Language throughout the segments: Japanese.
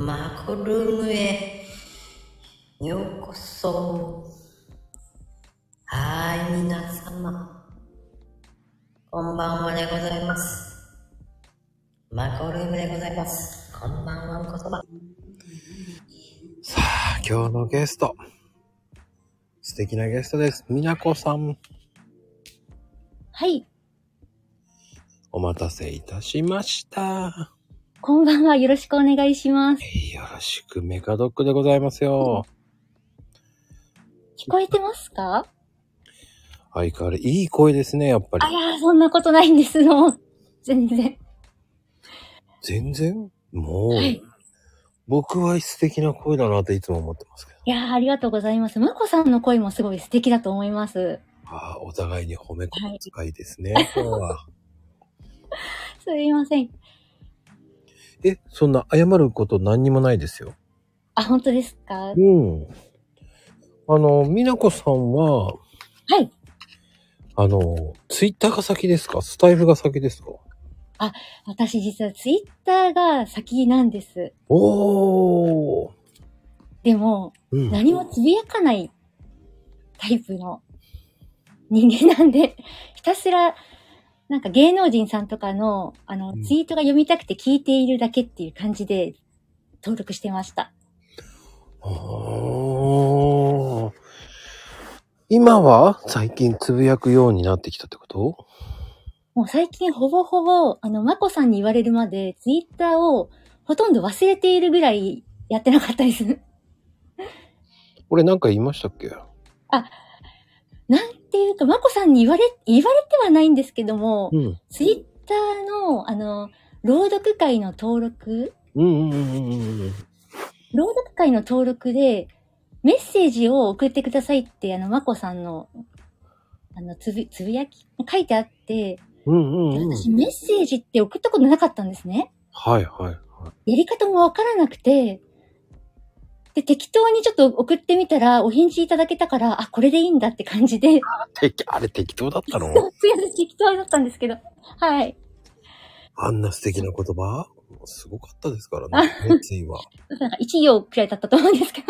マコルームへようこそ。はーい、皆様。こんばんはでございます。マコルームでございます。こんばんは、お言葉。さあ、今日のゲスト。素敵なゲストです。みなこさん、はい。お待たせいたしました。こんばんは。よろしくお願いします。よろしくメカドックでございますよ。聞こえてますか？相変わらずいい声ですね、やっぱりあ。いやー、そんなことないんです。もう、全然。全然？もう、はい僕は素敵な声だなっていつも思ってますけど。いやー、ありがとうございます。むこさんの声もすごい素敵だと思います。ああ、お互いに褒め言使いですね、今日は。すいません。え、そんな謝ること何にもないですよ。あ、本当ですか？うん。あの、みなこさんは、はい。あの、ツイッターが先ですか？スタイフが先ですか？私実はツイッターが先なんです。おー。でも、うん。何もつぶやかないタイプの人間なんで、ひたすら、なんか芸能人さんとかの、あの、うんツイートが読みたくて聞いているだけっていう感じで登録してました。おー。今は最近つぶやくようになってきたってこと？もう最近ほぼほぼ、あの、まこさんに言われるまで、ツイッターをほとんど忘れているぐらいやってなかったです。俺なんか言いましたっけ？なんていうか、まこさんに言われ、言われてはないんですけども、うん。ツイッターの、あの、朗読会の登録？うんうんうんうんうん。朗読会の登録で、メッセージを送ってくださいって、あの、まこさんの、あの、つぶ、つぶやき、書いてあって、うんうんうん。私メッセージって送ったことなかったんですね。はいはいはい。やり方もわからなくて、で、適当にちょっと送ってみたら、お返事いただけたから、あ、これでいいんだって感じで、てあれ適当だったの？すいません、適当だったんですけど、はい。あんな素敵な言葉？すごかったですからね。熱意は。なんか一行くらいだったと思うんですけど、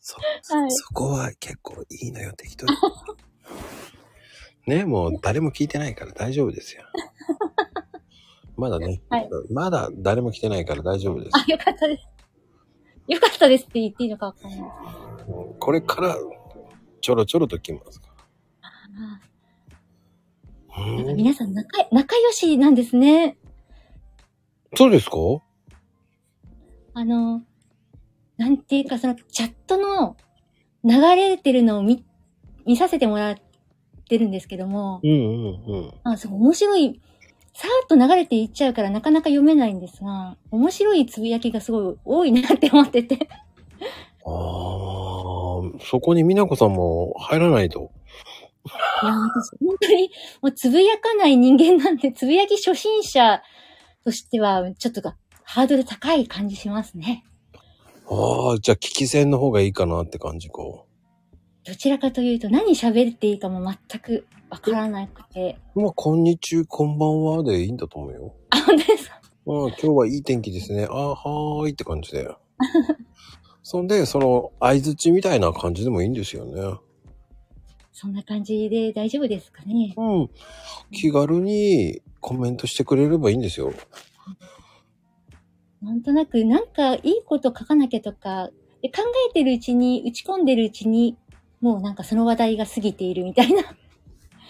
そ、はいそこは結構いいのよ、適当に。ね、もう誰も聞いてないから大丈夫ですよ。まだね、はいまだ誰も来てないから大丈夫です。あ、よかったです。よかったですって言っていいのかわかんないです。これからちょろちょろと来ますかあなんかうん皆さん仲、仲良しなんですね。そうですか？あの、なんていうか、そのチャットの流れてるのを見、見させてもらってるんですけども、うんうんうん。あ、そう、面白い、さーっと流れていっちゃうからなかなか読めないんですが、面白いつぶやきがすごい多いなって思ってて。ああ、そこに美奈子さんも入らないと。いや、私、本当に、もうつぶやかない人間なんで、つぶやき初心者としては、ちょっとが、ハードル高い感じしますね。ああ、じゃあ聞き戦の方がいいかなって感じか。どちらかというと、何喋っていいかも全くわからなくて。まあ、こんにちは、こんばんはでいいんだと思うよ。あ、本当ですか？うん、今日はいい天気ですね。あはーいって感じで。そんで、その、相づちみたいな感じでもいいんですよね。そんな感じで大丈夫ですかね？うん。気軽にコメントしてくれればいいんですよ。なんとなく、なんかいいこと書かなきゃとか、で考えてるうちに、打ち込んでるうちに、もうなんかその話題が過ぎているみたいな、あ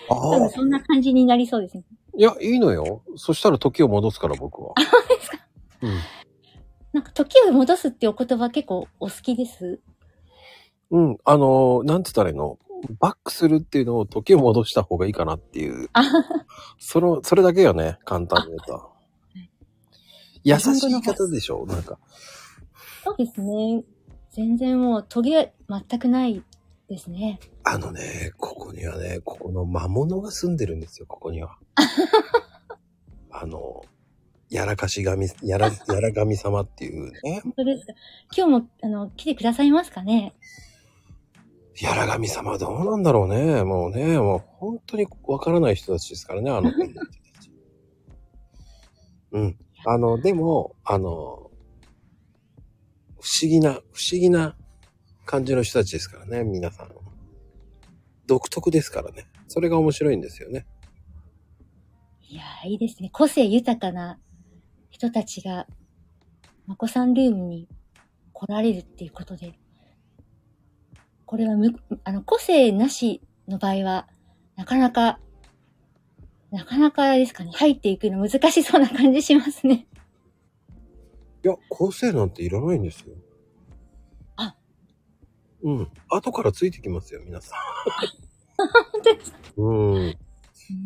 多分あ。そんな感じになりそうですね。いや、いいのよ。そしたら時を戻すから、僕は。うん。なんか時を戻すってお言葉結構お好きです？うん。あのー、なんつったらいいの？バックするっていうのを時を戻した方がいいかなっていう。あその、それだけよね。簡単に言うと。優しい言い方でしょ？なんか。そうですね。全然もう、トゲ全くないですね。あのね、ここにはね、ここの魔物が住んでるんですよ、ここには。あの、やらかし神、やら、やら神様っていうね。本当ですか？今日も、あの、来てくださいますかね？やら神様どうなんだろうね。もうね、もう本当にわからない人たちですからね、あの。うん。あの、でも、あの、不思議な、不思議な感じの人たちですからね、皆さん。独特ですからね。それが面白いんですよね。いやー、いいですね。個性豊かな人たちが、まこさんルームに来られるっていうことで、これはむ、あの、個性なしの場合は、なかなか、なかなかですかね、入っていくの難しそうな感じしますね。いや、構成なんていらないんですよ。あ。うん。後からついてきますよ、皆さん。うん。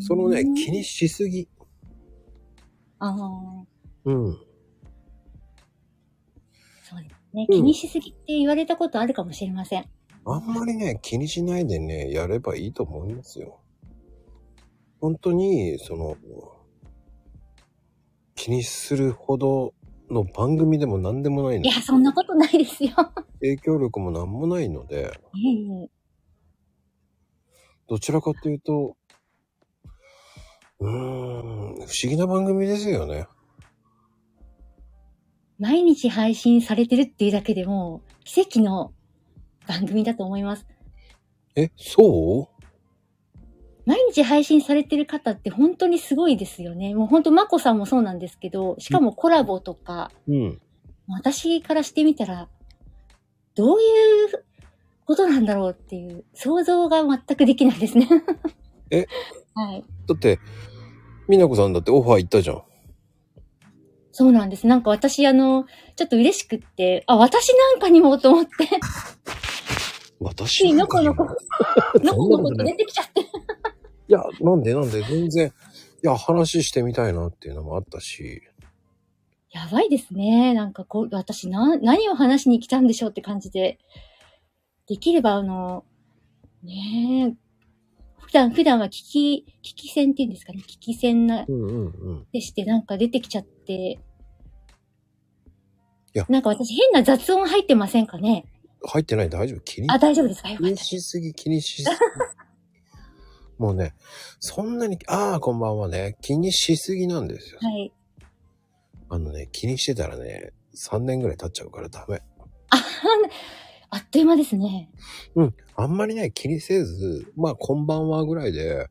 そのね、気に。にしすぎ。ああ、うん。そうですね。うん気にしすぎって言われたことあるかもしれません。あんまりね、気にしないでね、やればいいと思いますよ。本当に、その、気にするほどの番組でも何でもないのい。や、そんなことないですよ。影響力も何もないので、いえいえどちらかというと、うーん、不思議な番組ですよね。毎日配信されてるっていうだけでも、奇跡の番組だと思います。え、そう？毎日配信されてる方って本当にすごいですよね。もう本当、まこさんもそうなんですけど、しかもコラボとか、うん。私からしてみたら、どういうことなんだろうっていう、想像が全くできないですね。え？はい。だって、みなこさんだってオファー行ったじゃん。そうなんです。なんか私、あの、ちょっと嬉しくって、あ、私なんかにもと思って、私なんかにものこのこ、のこのこと出てきちゃって。いや、なんでなんで全然、いや、話してみたいなっていうのもあったし、やばいですね。なんかこう、私な、何を話しに来たんでしょうって感じで。できれば、あの、ねえ、普段、普段は聞き、聞き戦っていうんですかね。聞き戦な、うんうんうん。でして、なんか出てきちゃって。いやなんか私変な雑音入ってませんかね入ってない大丈夫気にあ、大丈夫ですか？よ気にかった。しすぎ、気にしすぎ。もうね、そんなに、ああ、こんばんはね、気にしすぎなんですよ。はい。あのね、気にしてたらね、3年ぐらい経っちゃうからダメ。あ、あっという間ですね。うん。あんまりね、気にせず、まあ、こんばんはぐらいで、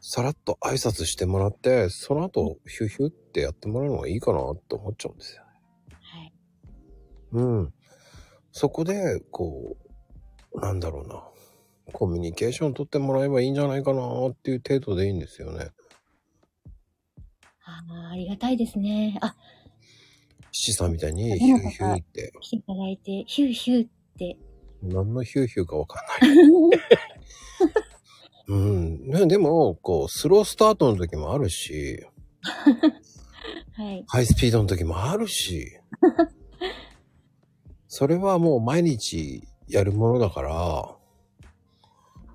さらっと挨拶してもらって、その後、ヒューヒューってやってもらうのがいいかなって思っちゃうんですよ。はい。うん。そこで、こう、なんだろうな。コミュニケーション取ってもらえばいいんじゃないかなっていう程度でいいんですよね。ああ、ありがたいですね。あ、七さんみたいにヒューヒューって、来ていただいて、ヒューヒューって。何のヒューヒューかわかんない。うん。ね、でも、こう、スロースタートの時もあるし、はい。ハイスピードの時もあるし、それはもう毎日やるものだから、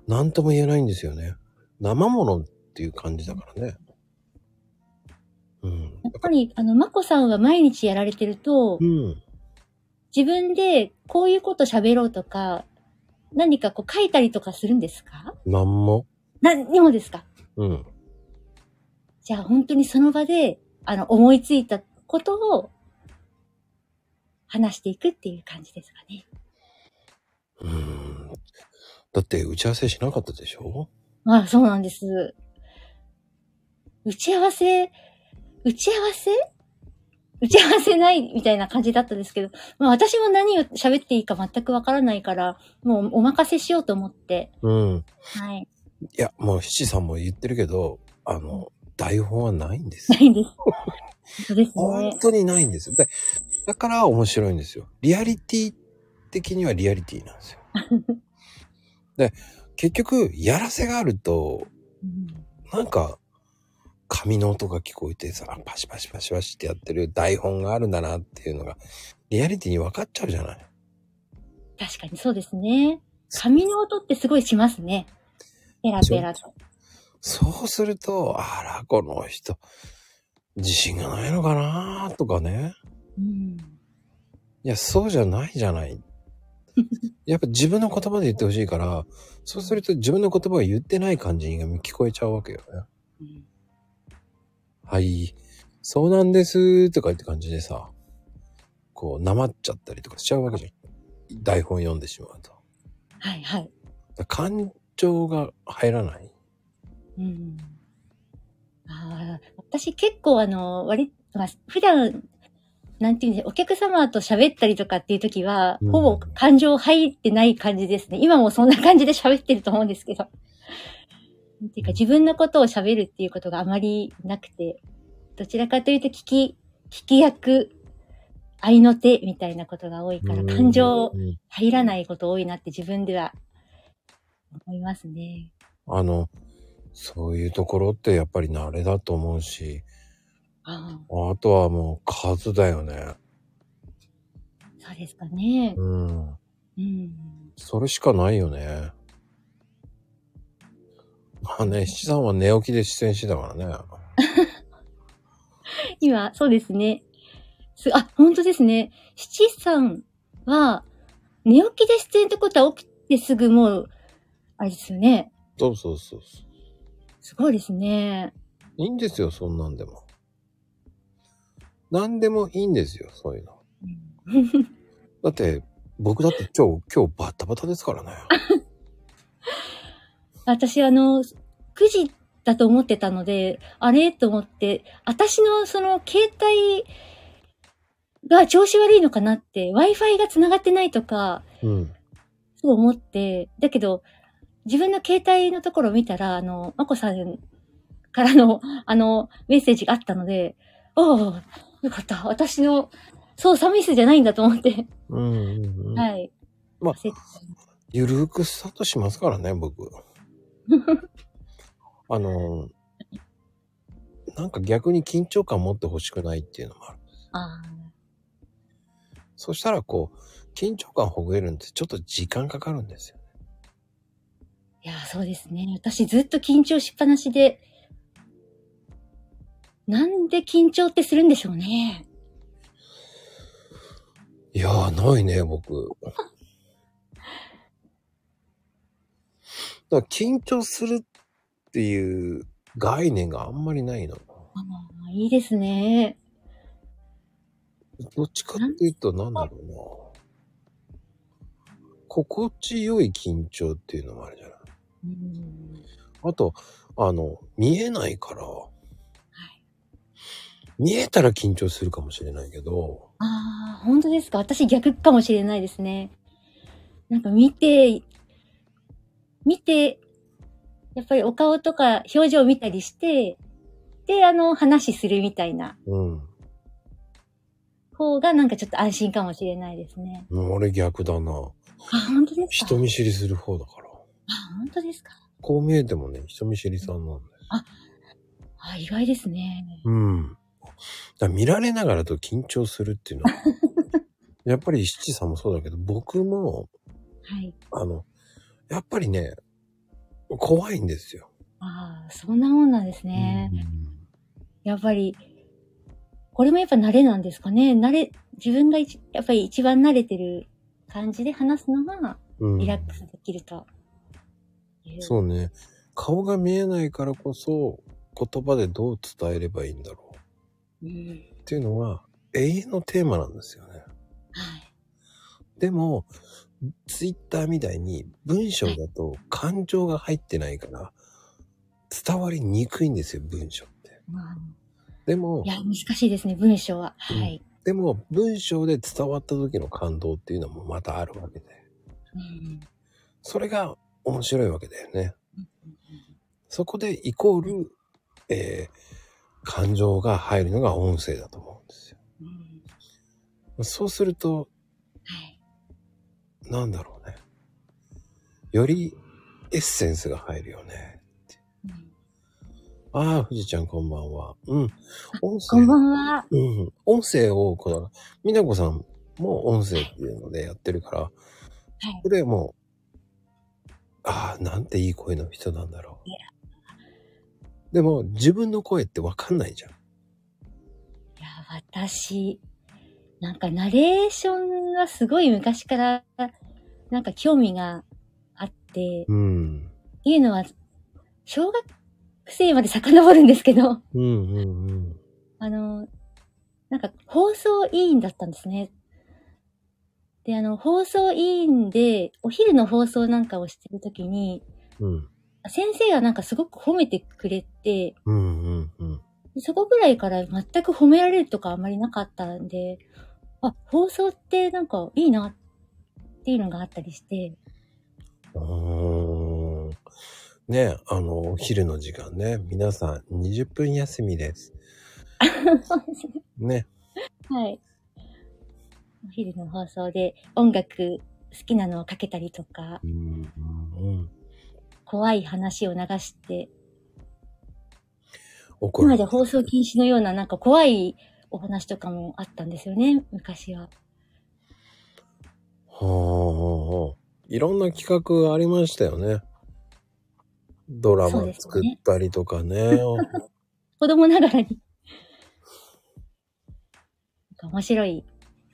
なんとも言えないんですよね。生ものっていう感じだからね。うん。やっぱり、あの、まこさんは毎日やられてるとう、ん。自分でこういうこと喋ろうとか、何かこう書いたりとかするんですか？なんも。何にもですか？うん。じゃあ本当にその場で、あの、思いついたことを話していくっていう感じですかね。うん。だって打ち合わせしなかったでしょ？ああ、そうなんです。打ち合わせ、打ち合わせ？打ち合わせないみたいな感じだったんですけど、まあ私も何を喋っていいか全くわからないから、もうお任せしようと思って、うん。はい。いや、もう七さんも言ってるけど、あの、台本はないんですな。いんです。そうですね本。当にないんですよ。でだから面白いんですよ。リアリティ的にはリアリティなんですよ。で、結局、やらせがあると、うんなんか、紙の音が聞こえてさ、パシパシパシパシってやってる台本があるんだなっていうのが、リアリティに分かっちゃうじゃない。確かにそうですね。紙の音ってすごいしますね。ペラペラと。そうすると、あら、この人、自信がないのかなとかね。うん。いや、そうじゃないじゃない。やっぱ自分の言葉で言ってほしいから、そうすると自分の言葉を言ってない感じが聞こえちゃうわけよね。うんはい。そうなんですとか言って感じでさ、こう、なまっちゃったりとかしちゃうわけじゃん。台本読んでしまうと。はいはい。感情が入らない。うん。ああ、私結構あの、割、まあ、普段、なんていうんで、お客様と喋ったりとかっていう時は、うんほぼ感情入ってない感じですね。今もそんな感じで喋ってると思うんですけど。なんていうか、自分のことを喋るっていうことがあまりなくて、どちらかというと聞き、聞き役、愛の手みたいなことが多いから、うん感情うん入らないこと多いなって自分では思いますね。あの、そういうところってやっぱり慣れだと思うし、ああとはもう数だよね。あ、そうですかね。うん。うん。それしかないよね。まあね、七さんは寝起きで出演してたからね。今、そうですね。す、あ、本当ですね。七さんは、寝起きで出演ってことは起きてすぐもう、あれですよね。そうそうそうそすごいですね。う。いいんですよ、そんなんでも。なんでもいいんですよ、そういうの。うんだって、僕だって今日、今日バタバタですからね。私、あの、9時だと思ってたので、あれと思って、私のその携帯が調子悪いのかなって、Wi-Fi が繋がってないとか、うん。そう思って、だけど、自分の携帯のところを見たら、あの、まこさんからの、あの、メッセージがあったので、おお、よかった。私の操作ミスじゃないんだと思って、うんうんうん。はい。まあゆるーくスタートしますからね、僕。あの、なんか逆に緊張感持ってほしくないっていうのもある。あそしたらこう、緊張感ほぐれるんでちょっと時間かかるんですよ。ーいや、そうですね。私ずっと緊張しっぱなしで、なんで緊張ってするんでしょうね。いやー、ないね、僕。だから緊張するっていう概念があんまりないの。ああ、いいですね。どっちかっていうと、なんだろうな。心地よい緊張っていうのもあるじゃない。うんあと、あの、見えないから、見えたら緊張するかもしれないけど、ああ、本当ですか？私逆かもしれないですね。なんか見て、見て、やっぱりお顔とか表情を見たりして、で、あの、話するみたいなうん。方がなんかちょっと安心かもしれないですね。もう俺逆だな。あ、本当ですか？人見知りする方だから。あ、本当ですか？こう見えてもね、人見知りさんなんだよ。あ、意外ですね。うん。だ見られながらと緊張するっていうのは、やっぱり七さんもそうだけど、僕も、はい。あの、やっぱりね、怖いんですよ。ああ、そんなもんなんですね。うんやっぱり、これもやっぱ慣れなんですかね？慣れ、自分が一やっぱり一番慣れてる感じで話すのがうんリラックスできるという。そうね。顔が見えないからこそ、言葉でどう伝えればいいんだろううん。っていうのは永遠のテーマなんですよね。はい。でも、ツイッターみたいに文章だと感情が入ってないから伝わりにくいんですよ、文章って。まあでもい、や、難しいですね、文章は。はい。でも文章で伝わった時の感動っていうのもまたあるわけで。うんそれが面白いわけだよね。そこでイコール、えー感情が入るのが音声だと思うんですよ。うんそうすると、はい。なんだろうね。よりエッセンスが入るよね。うんああ、富士ちゃんこんばんは。うん。音声。こんばんは。うん。音声を、この、みなこさんも音声っていうのでやってるから、はい。これもう、ああ、なんていい声の人なんだろういや。でも、自分の声ってわかんないじゃん。いや、私、なんかナレーションはすごい昔から、なんか興味があって、うん。っていうのは、小学生まで遡るんですけど、うんうんうん。あの、なんか放送委員だったんですね。で、あの、放送委員で、お昼の放送なんかをしてるときに、うん。先生がなんかすごく褒めてくれて、うんうんうん。でそこぐらいから全く褒められるとかあんまりなかったんで、あ、放送ってなんかいいなっていうのがあったりして、うーん。ねあの、お昼の時間ね。皆さん、20分休みです。そうですね。ね。はい。お昼の放送で音楽好きなのをかけたりとか、うんうんうん。怖い話を流して、今まで放送禁止のようななんか怖いお話とかもあったんですよね、昔は。はあはあはあ。いろんな企画ありましたよね。ドラマ作ったりとかね。子供ながらに。面白い、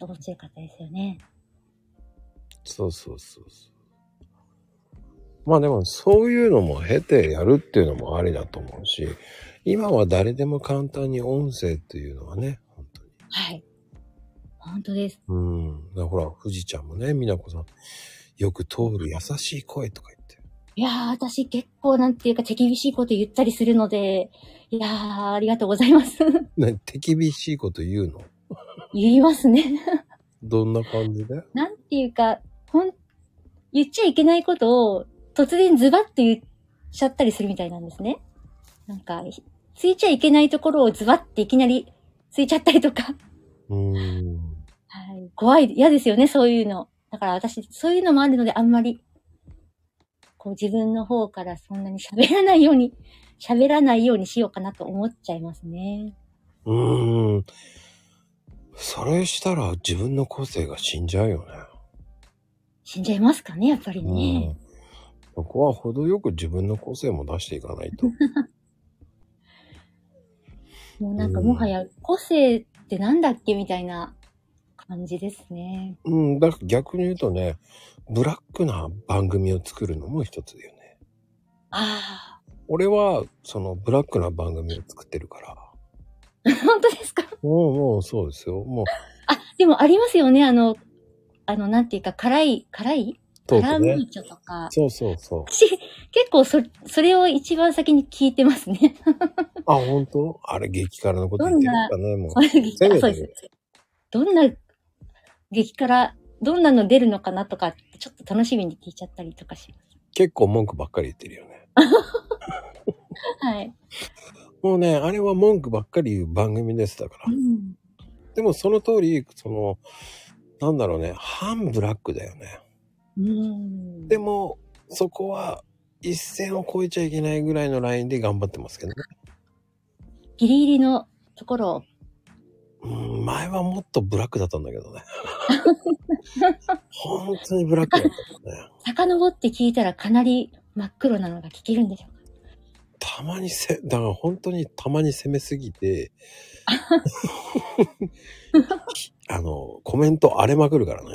面白かったですよね。そうそうそうそう。まあでもそういうのも経てやるっていうのもありだと思うし、今は誰でも簡単に音声っていうのはね、本当に。はい。本当です。うん。だからほら、富士ちゃんもね、美奈子さん、よく通る優しい声とか言って。いやー、私結構なんていうか手厳しいこと言ったりするので、いやー、ありがとうございます。ね、手厳しいこと言うの？言いますね。どんな感じで？なんていうか、ほん、言っちゃいけないことを突然ズバッと言っちゃったりするみたいなんですね。なんか、ひついちゃいけないところをズバッていきなりついちゃったりとか。うーん。はい。怖い、嫌ですよね、そういうの。だから私、そういうのもあるので、あんまり、こう自分の方からそんなに喋らないように、喋らないようにしようかなと思っちゃいますね。うーん。それしたら自分の個性が死んじゃうよね。死んじゃいますかね、やっぱりね。うん。そこは程よく自分の個性も出していかないと。もうなんかうんもはや個性ってなんだっけみたいな感じですね。うん、だから逆に言うとね、ブラックな番組を作るのも一つだよね。あ俺は、そのブラックな番組を作ってるから。あ。本当ですか？もう、もうそうですよ。もう、あ、でもありますよね、あの、あの、なんていうか、辛い、辛い？トークねカラムー。チョとか。そうそうそう。私、結構そ、それを一番先に聞いてますね。あ、本当？あれ激辛のこと言ってるかね、もう。そうです。どんな激辛、どんなの出るのかなとか、ちょっと楽しみに聞いちゃったりとかします。結構文句ばっかり言ってるよね。はい。もうね、あれは文句ばっかり言う番組ですだからう。ん。でもその通り、その、なんだろうね、反ブラックだよね。うん。でも、そこは一線を越えちゃいけないぐらいのラインで頑張ってますけどね。ギリギリのところを、うん、前はもっとブラックだったんだけどね。本当にブラックだったね。遡って聞いたらかなり真っ黒なのが聞けるんでしょうかたまにせ、だから本当にたまに攻めすぎて、あの、コメント荒れまくるからね。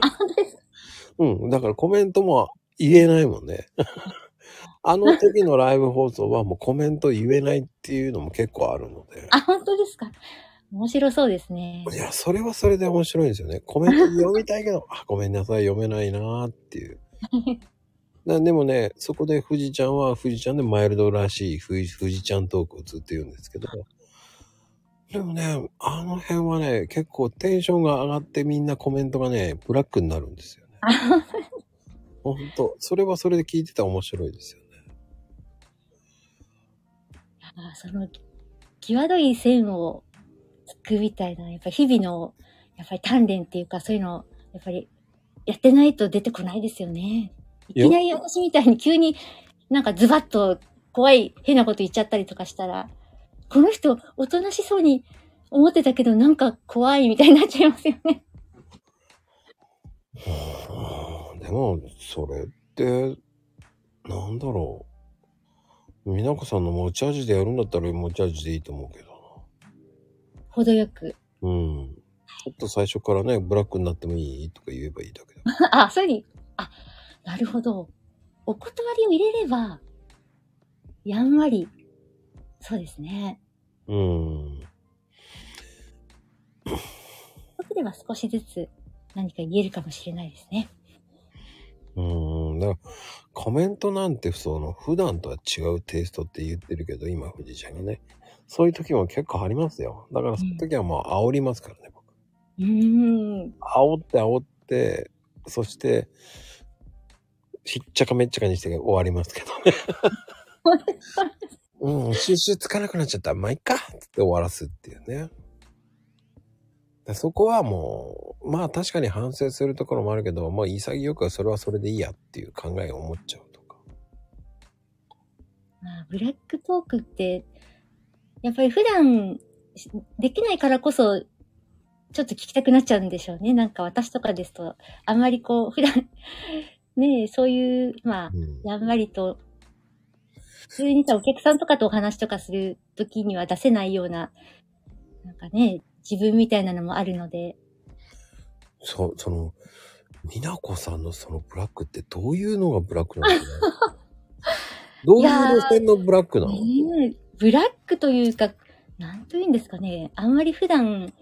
あ、本当ですか？うん、だからコメントも言えないもんね。あの時のライブ放送はもうコメント言えないっていうのも結構あるので。あ、本当ですか？面白そうですね。いや、それはそれで面白いんですよね。コメント読みたいけど、あ、ごめんなさい、読めないなーっていう。なでもね、そこで富士ちゃんは富士ちゃんでマイルドらしい富士富士ちゃんトークをずっと言うんですけど、でもね、あの辺はね、結構テンションが上がってみんなコメントがね、ブラックになるんですよね。あほんと、それはそれで聞いてたら面白いですよね。あその、際どい線をつくみたいな、やっぱ日々の、やっぱり鍛錬っていうか、そういうの、やっぱり、やってないと出てこないですよね。いきなり私みたいに急になんかズバッと怖い変なこと言っちゃったりとかしたら、この人、おとなしそうに思ってたけど、なんか怖いみたいになっちゃいますよね。うんでも、それって、なんだろう。みなこさんの持ち味でやるんだったら持ち味でいいと思うけど程よく。な。うん。ちょっと最初からね、ブラックになってもいいとか言えばいいだけだ。あ、そういうふうに、あ、なるほど。お断りを入れれば、やんわり、そうですね。うん。そうすれば少しずつ何か言えるかもしれないですね。うーん。だから、コメントなんて、その、普段とは違うテイストって言ってるけど、今、藤井ちゃんがね。そういう時も結構ありますよ。だから、その時はもう煽りますからね、僕。うーん。煽って煽って、そして、ひっちゃかめっちゃかにして終わりますけどね。うん、収集つかなくなっちゃったら、まあ、いっかって終わらすっていうね。そこはもう、まあ確かに反省するところもあるけど、まあ潔くはそれはそれでいいやっていう考えを持っちゃうとか。まあ、ブラックトークって、やっぱり普段できないからこそ、ちょっと聞きたくなっちゃうんでしょうね。なんか私とかですと、あんまりこう、普段、ねえ、そういう、まあ、うん。やんわりと、普通にさ、お客さんとかとお話とかするときには出せないような、なんかね、自分みたいなのもあるので、そ、その、みなこさんのそのブラックってどういうのがブラックなのかな どういう路線のブラックなの？ブラックというか、なんというんですかね、あんまり普段、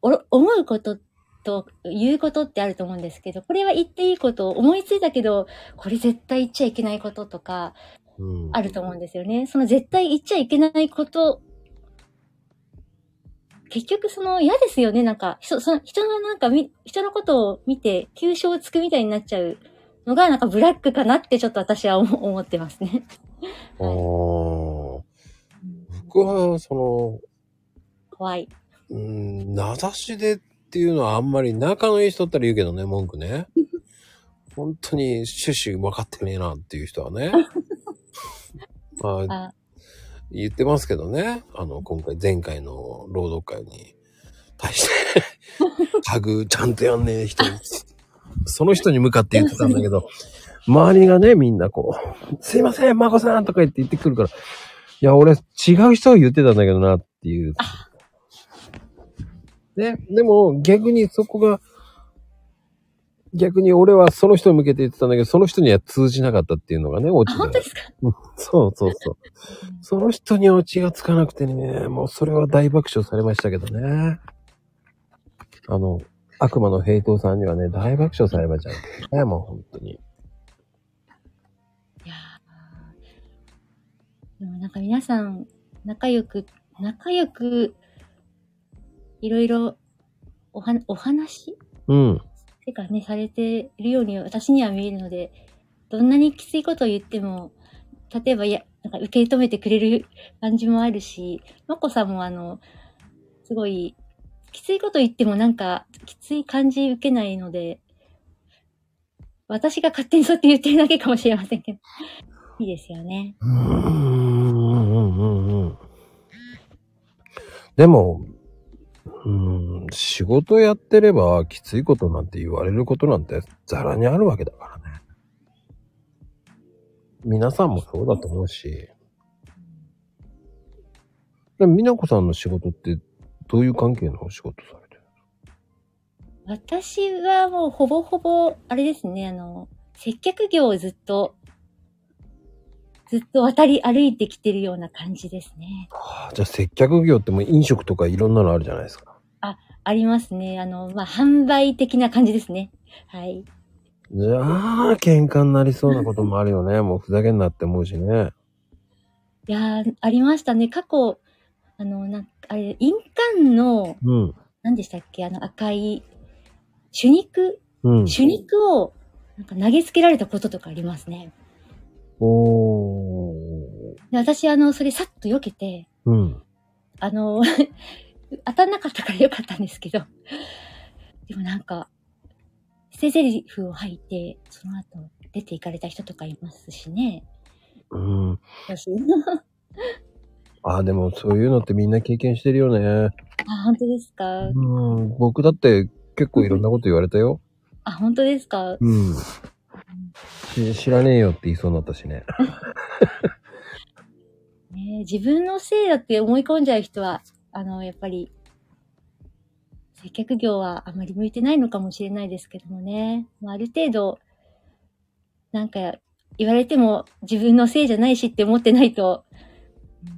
お思うことと言うことってあると思うんですけど、これは言っていいこと、思いついたけど、これ絶対言っちゃいけないこととか、うん。あると思うんですよね。その絶対言っちゃいけないこと、結局その嫌ですよね。なんか、人、その人のなんかみ、人のことを見て、急所をつくみたいになっちゃうのが、なんかブラックかなってちょっと私は思思ってますね。あー僕は、その、怖い。うん、名指しでっていうのはあんまり仲のいい人だったら言うけどね、文句ね。本当に趣旨分かってねえなっていう人はね。まあ、あ、言ってますけどね。あの、今回、前回の朗読会に対して、タグちゃんとやんねえ人に、その人に向かって言ってたんだけど、周りがね、みんなこう、すいません、まこさんとか言って言ってくるから、いや、俺、違う人を言ってたんだけどなっていう。ね、でも逆にそこが、逆に俺はその人に向けて言ってたんだけど、その人には通じなかったっていうのがね、落あちだ本当ですか？そうそうそう。その人にオチがつかなくてね、もうそれは大爆笑されましたけどね。あの、悪魔の平等さんにはね、大爆笑されましたね。もう本当に。いやーでもなんか皆さん、仲良く、仲良く、いろいろ、おは、お話？うん。てかね、されているように私には見えるので、どんなにきついことを言っても、例えば、いや、なんか受け止めてくれる 感じもあるし、まこさんもあの、すごい、きついこと言ってもなんか、きつい感じ受けないので、私が勝手にそうやって言ってるだけかもしれませんけど、いいですよね。うーん、うん、うん、うん。でも、うん、仕事やってればきついことなんて言われることなんてザラにあるわけだからね。皆さんもそうだと思うし。でも、みなこさんの仕事ってどういう関係のお仕事されてる私はもうほぼほぼ、あれですね、あの、接客業をずっと、ずっと渡り歩いてきてるような感じですね。はあじゃあ接客業ってもう飲食とかいろんなのあるじゃないですか。ありますね。あの、まあ、販売的な感じですね。はい。じゃあ、喧嘩になりそうなこともあるよね。もうふざけんなって思うしね。いやー、ありましたね。過去、あの、なんか、あれ、印鑑の、うん。何でしたっけ？あの赤い、手肉？うん。手肉を、なんか投げつけられたこととかありますね。おー。で私、あの、それさっと避けて、うん。あの、当たんなかったからよかったんですけど、でもなんか、捨て台詞を吐いて、その後出て行かれた人とかいますしね。うん。私 あ、でもそういうのってみんな経験してるよね。あ、本当ですか？うん。僕だって結構いろんなこと言われたよ。あ、本当ですか？うん。し知らねえよって言いそうになったしね。ね自分のせいだって思い込んじゃう人は、あの、やっぱり、接客業はあまり向いてないのかもしれないですけどもね。まあ、ある程度、なんか、言われても自分のせいじゃないしって思ってないと、うん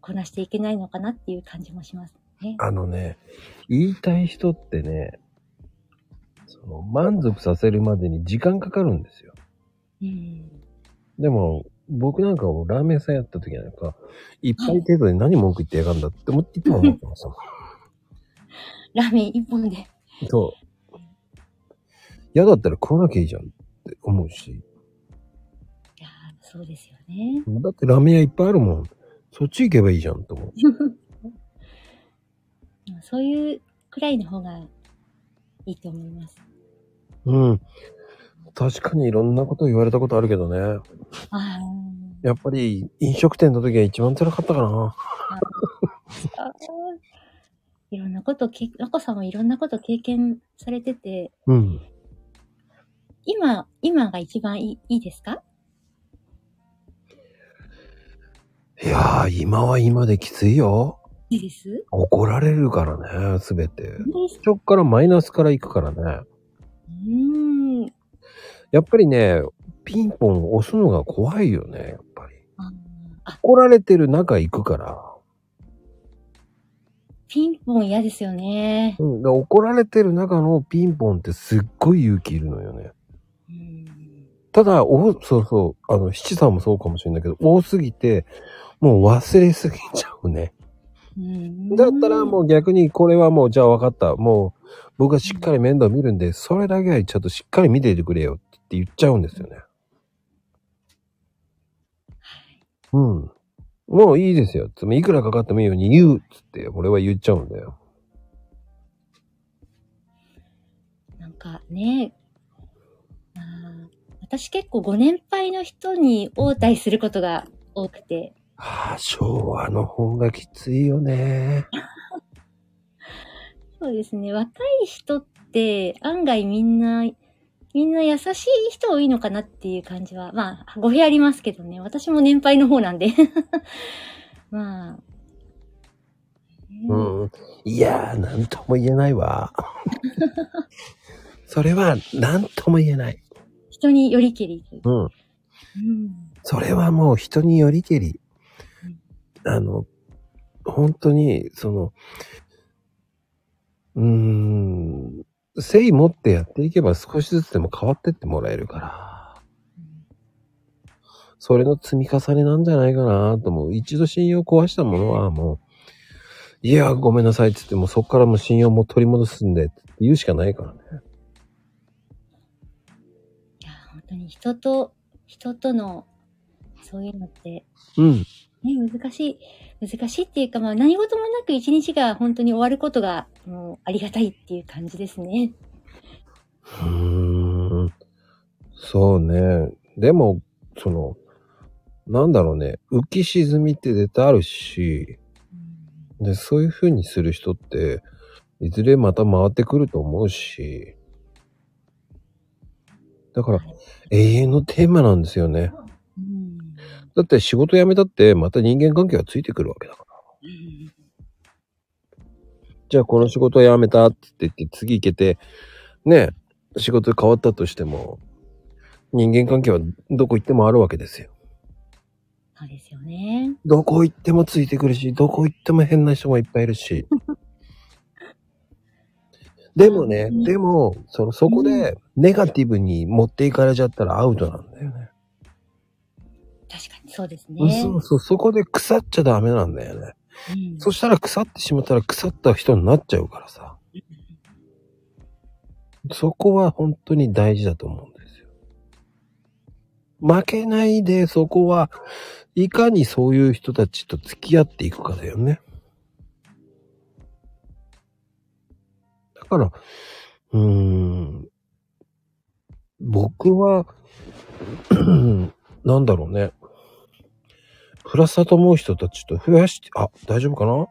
こなしていけないのかなっていう感じもします。ね。あのね、言いたい人ってね、その満足させるまでに時間かかるんですよ。うん。でも、僕なんかもラーメン屋さんやった時なんか、一杯程度で何文句言ってやがんだって思っていつも思ってましたもん。ラーメン一本で。そう。嫌だったら食わなきゃいいじゃんって思うし。いやーそうですよね。だってラーメン屋いっぱいあるもん。そっち行けばいいじゃんと思う。そういうくらいの方がいいと思います。うん。確かにいろんなこと言われたことあるけどね。あやっぱり飲食店の時が一番辛かったかな。あ。いろんなことけ、まこさんもいろんなこと経験されてて、うん。今、今が一番いいいいですか？いやー、今は今できついよ。いいです？怒られるからね、すべて。そっからマイナスから行くからね。やっぱりね、ピンポン押すのが怖いよね、やっぱり。怒られてる中行くから。ピンポン嫌ですよね。うん。で怒られてる中のピンポンってすっごい勇気いるのよね。うん。ただ、お、そうそう、あの、七さんもそうかもしれないけど、多すぎて、もう忘れすぎちゃうね。うんだったらもう逆にこれはもう、じゃあ分かった。もう、僕がしっかり面倒見るんで、それだけはちょっとしっかり見ていてくれよって言っちゃうんですよね。うん。もういいですよ。つまりいくらかかってもいいように言うっつって、俺は言っちゃうんだよ。なんかね、私結構ご年配の人に応対することが多くて、ああ、昭和の方がきついよね。そうですね、若い人って案外みんな、みんな優しい人多いのかなっていう感じは、まあ、語弊ありますけどね、私も年配の方なんで。まあ。うん。いやー、なんとも言えないわ。それは、なんとも言えない。人によりけりう。うん。うん。それはもう人によりけり。あの、本当に、その、うーん、誠意持ってやっていけば少しずつでも変わってってもらえるから。それの積み重ねなんじゃないかなと思う。一度信用壊したものはもう、いや、ごめんなさいって言ってもそこからもう信用も取り戻すんでって言うしかないからね。いや、本当に人と、人との、そういうのって、うん。ね、難しい、難しいっていうか、まあ何事もなく一日が本当に終わることが、もうありがたいっていう感じですね。うーん。そうね。でも、その、なんだろうね。浮き沈みって絶対あるし、で、そういう風にする人って、いずれまた回ってくると思うし、だから、永遠のテーマなんですよね。うんだって仕事辞めたって、また人間関係がついてくるわけだから。うんじゃあこの仕事辞めたって言って次行けて、ね、仕事変わったとしても、人間関係はどこ行ってもあるわけですよ。そうですよね。どこ行ってもついてくるし、どこ行っても変な人もいっぱいいるし。でもね、うんでも、その、そこでネガティブに持っていかれちゃったらアウトなんだよね。確かにそうですね。そうそう、そこで腐っちゃダメなんだよね。うんそしたら腐ってしまったら腐った人になっちゃうからさ。そこは本当に大事だと思うんですよ。負けないで、そこは、いかにそういう人たちと付き合っていくかだよね。だから、うーん、僕は、なんだろうね。プラスだと思う人たちと増やして、あ、大丈夫かな？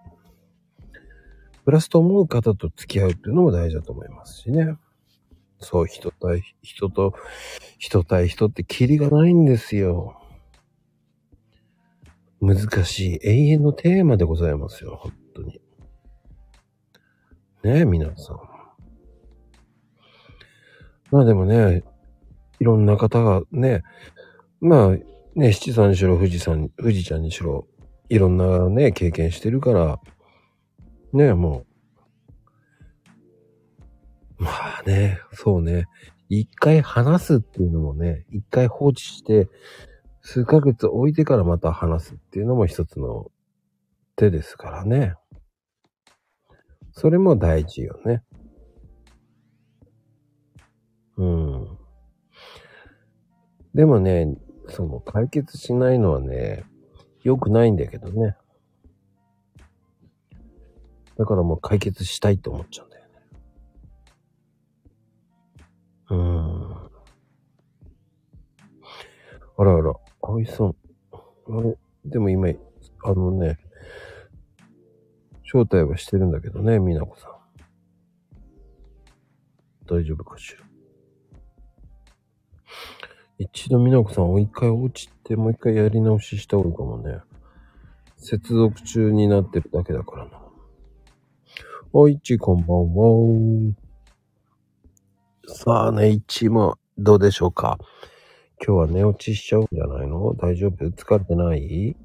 プラスと思う方と付き合うっていうのも大事だと思いますしね。そう、人対人と、人対人ってキリがないんですよ。難しい永遠のテーマでございますよ、本当に。ねえ、皆さん。まあでもね、いろんな方がね、まあね、七さんにしろ、富士山、富士ちゃんにしろ、いろんなね、経験してるから、ね、もう。まあね、そうね。一回話すっていうのもね、一回放置して、数ヶ月置いてからまた話すっていうのも一つの手ですからね。それも大事よね。うん。でもね、その解決しないのはね、良くないんだけどね。だからもう解決したいと思っちゃうんだよね。うーん。あらあら、葵さん。あれ、でも今、あのね、招待はしてるんだけどね、みなこさん。大丈夫かしら。一度みなこさんを一回落ちて、もう一回やり直しした方がいいかもね。接続中になってるだけだからな。おいち、こんばんは。さあね、一もどうでしょうか？今日は寝落ちしちゃうんじゃないの？大丈夫？疲れてない？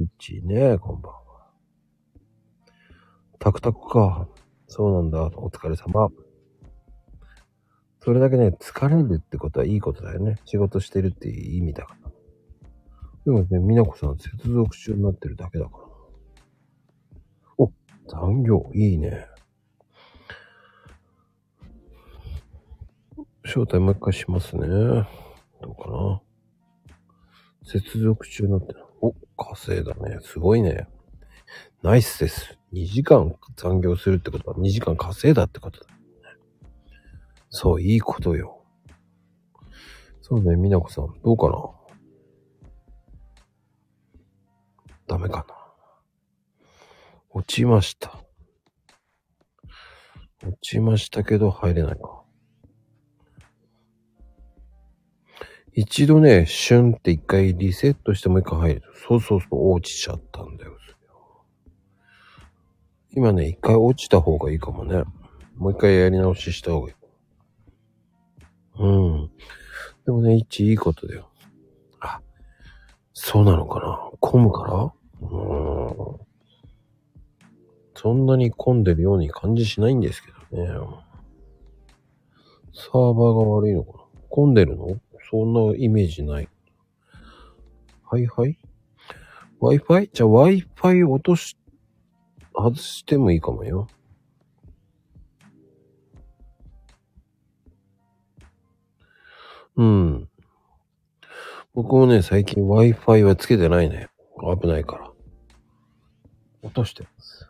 一ね、こんばんは。タクタクか。そうなんだ。お疲れ様。それだけね、疲れるってことはいいことだよね。仕事してるっていう意味だから。でもね、みなこさん接続中になってるだけだから。お、残業、いいね。招待もう一回しますね。どうかな。接続中になってる。お、稼いだね。すごいね。ナイスです。2時間残業するってことは2時間稼いだってことだ。そう、いいことよ。そうね、みなこさん、どうかな？ダメかな？落ちました。落ちましたけど入れないか。一度ね、シュンって一回リセットしてもう一回入る。そうそうそう、落ちちゃったんだよ。今ね、一回落ちた方がいいかもね。もう一回やり直しした方がいい。うん。でもね、一いいことだよ。あ、そうなのかな？混むから？うん。そんなに混んでるように感じしないんですけどね。サーバーが悪いのかな？混んでるの？そんなイメージない。はいはい ?Wi-Fi? じゃあ Wi-Fi 落とし、外してもいいかもよ。うん。僕もね、最近 Wi-Fi はつけてないね。危ないから。落としてます。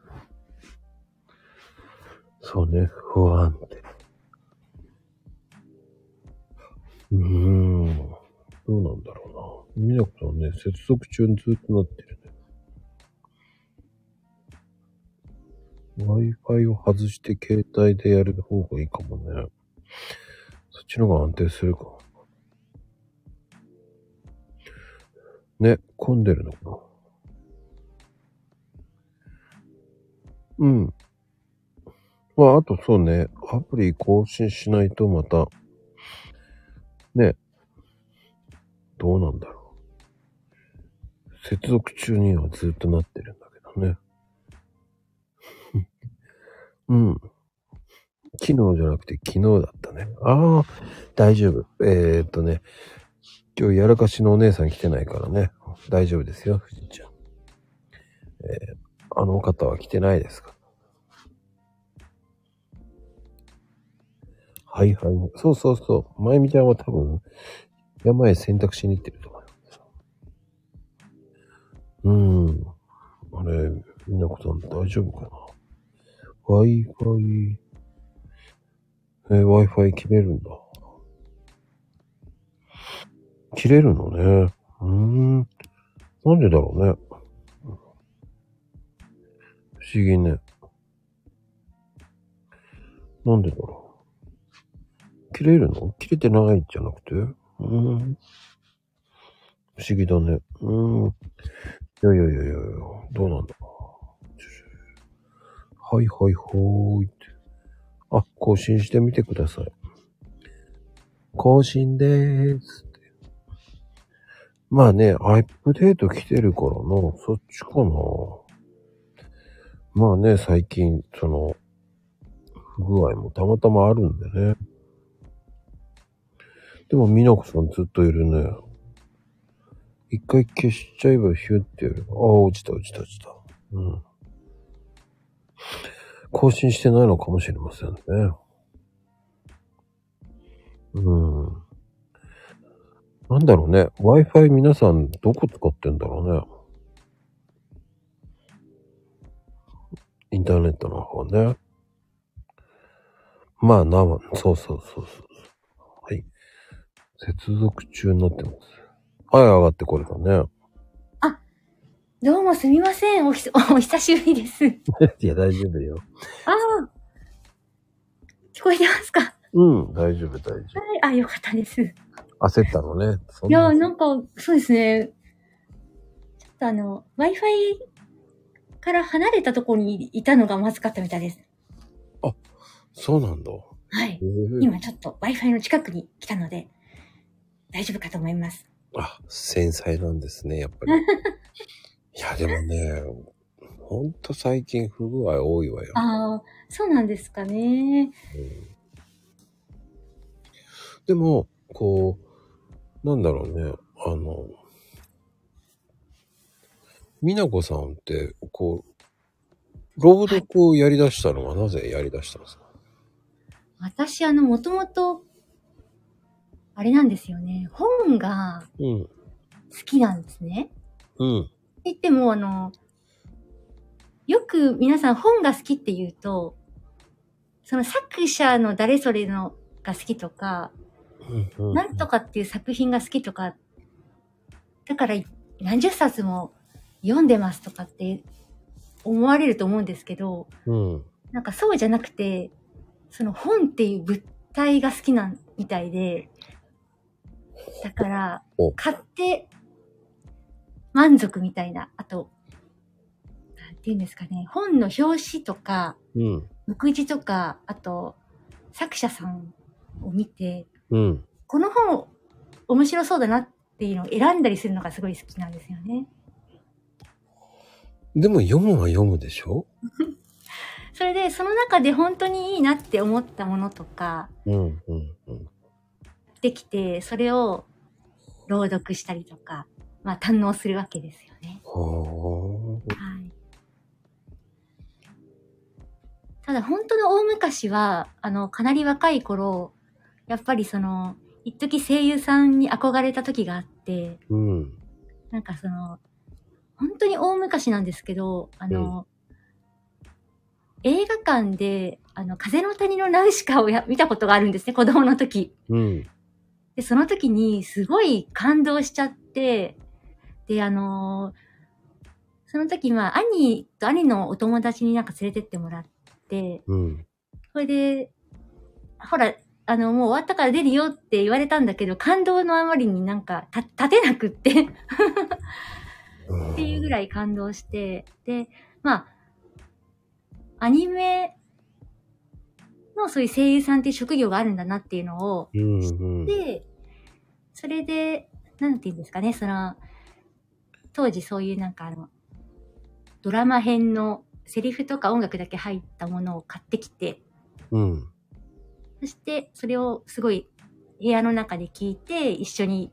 そうね、不安定。うーん。どうなんだろうな。みなこさんね、接続中にずっとなってるね。Wi-Fi を外して携帯でやる方がいいかもね。そっちの方が安定するか。ね、混んでるのかな。うん。まあ、あとそうね、アプリ更新しないとまた、ね、どうなんだろう。接続中にはずっとなってるんだけどね。うん。昨日じゃなくて昨日だったね。ああ、大丈夫。えー、っとね、今日やらかしのお姉さん来てないからね。大丈夫ですよ、藤ちゃん。えー、あの方は来てないですか？はいはい。そうそうそう。まゆみちゃんは多分、山へ選択しに行ってると思います。うーん。あれ、みなこさん大丈夫かな ?Wi-Fi、えー Wi-Fi 切れるんだ。切れるのね。うーん。なんでだろうね。不思議ね。なんでだろう。切れるの？切れてないんじゃなくて？うーん。不思議だね。うーん。いやいやいやいやいや、どうなんだ？はいはいほーいって。あ、更新してみてください。更新でーす。まあね、アップデート来てるからな。そっちかな。まあね、最近、その、不具合もたまたまあるんでね。でも、みなこさんずっといるね。一回消しちゃえばヒュッてやれば。ああ、落ちた落ちた落ちた。うん。更新してないのかもしれませんね。うん。なんだろうね。Wi-Fi 皆さんどこ使ってんだろうね。インターネットの方ね。まあ、生、そうそうそうそう。はい。接続中になってます。はい、上がってこれたね。どうもすみません。おひ、お久しぶりです。あ いや、大丈夫よ。あ。聞こえてますか？はうん、大丈夫、大丈い。あ、よかったです。焦ったのね。そんや、なんか、そうですね。ちょっとあの、Wi-Fi から離れたところにいたのがまずかったみたいです。そうなんだ。はい。今ちょっと Wi-Fi の近くに来たので、大丈夫かと思います。あ、繊細なんですね、やっぱり。いや、でもね、ほんと最近不具合多いわよ。ああ、そうなんですかね。うんでも、こう、なんだろうね、あの、みなこさんって、こう、朗読をやり出したのはなぜやり出したんですか、私、あの、もともと、あれなんですよね。本がうん、好きなんですね。うん、って言っても、あの、よく皆さん本が好きって言うと、その作者の誰それのが好きとか、うん、うん。なんとかっていう作品が好きとか、だから何十冊も読んでますとかって思われると思うんですけど、うん。なんかそうじゃなくて、その本っていう物体が好きなんみたいで、だからお、買って満足みたいな、あと、なんていうんですかね、本の表紙とか、うん、目次とか、あと、作者さんを見て、うん。この本面白そうだなっていうのを選んだりするのがすごい好きなんですよね。でも読むは読むでしょ？それで、その中で本当にいいなって思ったものとか、うん、うん、うん。できて、それを朗読したりとか、まあ堪能するわけですよね。ははい。ただ本当の大昔は、あの、かなり若い頃、やっぱりその、一時声優さんに憧れた時があって、あ。うん。なんかその、本当に大昔なんですけど、あの、映画館で、あの、風の谷のナウシカをや見たことがあるんですね、子供の時。うん。で、その時にすごい感動しちゃって、で、あのーその時、まあ、兄と兄のお友達になんか連れてってもらって、うん。それで、ほら、あの、もう終わったから出るよって言われたんだけど、感動のあまりになんか、た、立てなくって、っていうぐらい感動して、で、まあ、アニメのそういう声優さんっていう職業があるんだなっていうのを、うん、うん。で、それで、なんて言うんですかね、その、当時そういうなんかあの、ドラマ編のセリフとか音楽だけ入ったものを買ってきて、うん。そしてそれをすごい部屋の中で聞いて、一緒に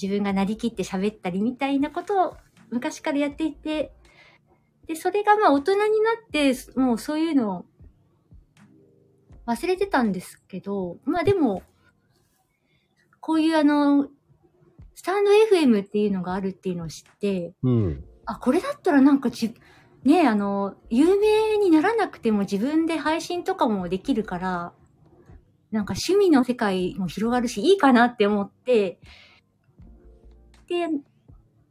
自分がなりきって喋ったりみたいなことを昔からやっていて、で、それがまあ大人になって、もうそういうのを忘れてたんですけど、まあでも、こういうあの、スタンド FM っていうのがあるっていうのを知って、うん。あ、これだったらなんかじ、ねあの、有名にならなくても自分で配信とかもできるから、なんか趣味の世界も広がるし、いいかなって思って、で、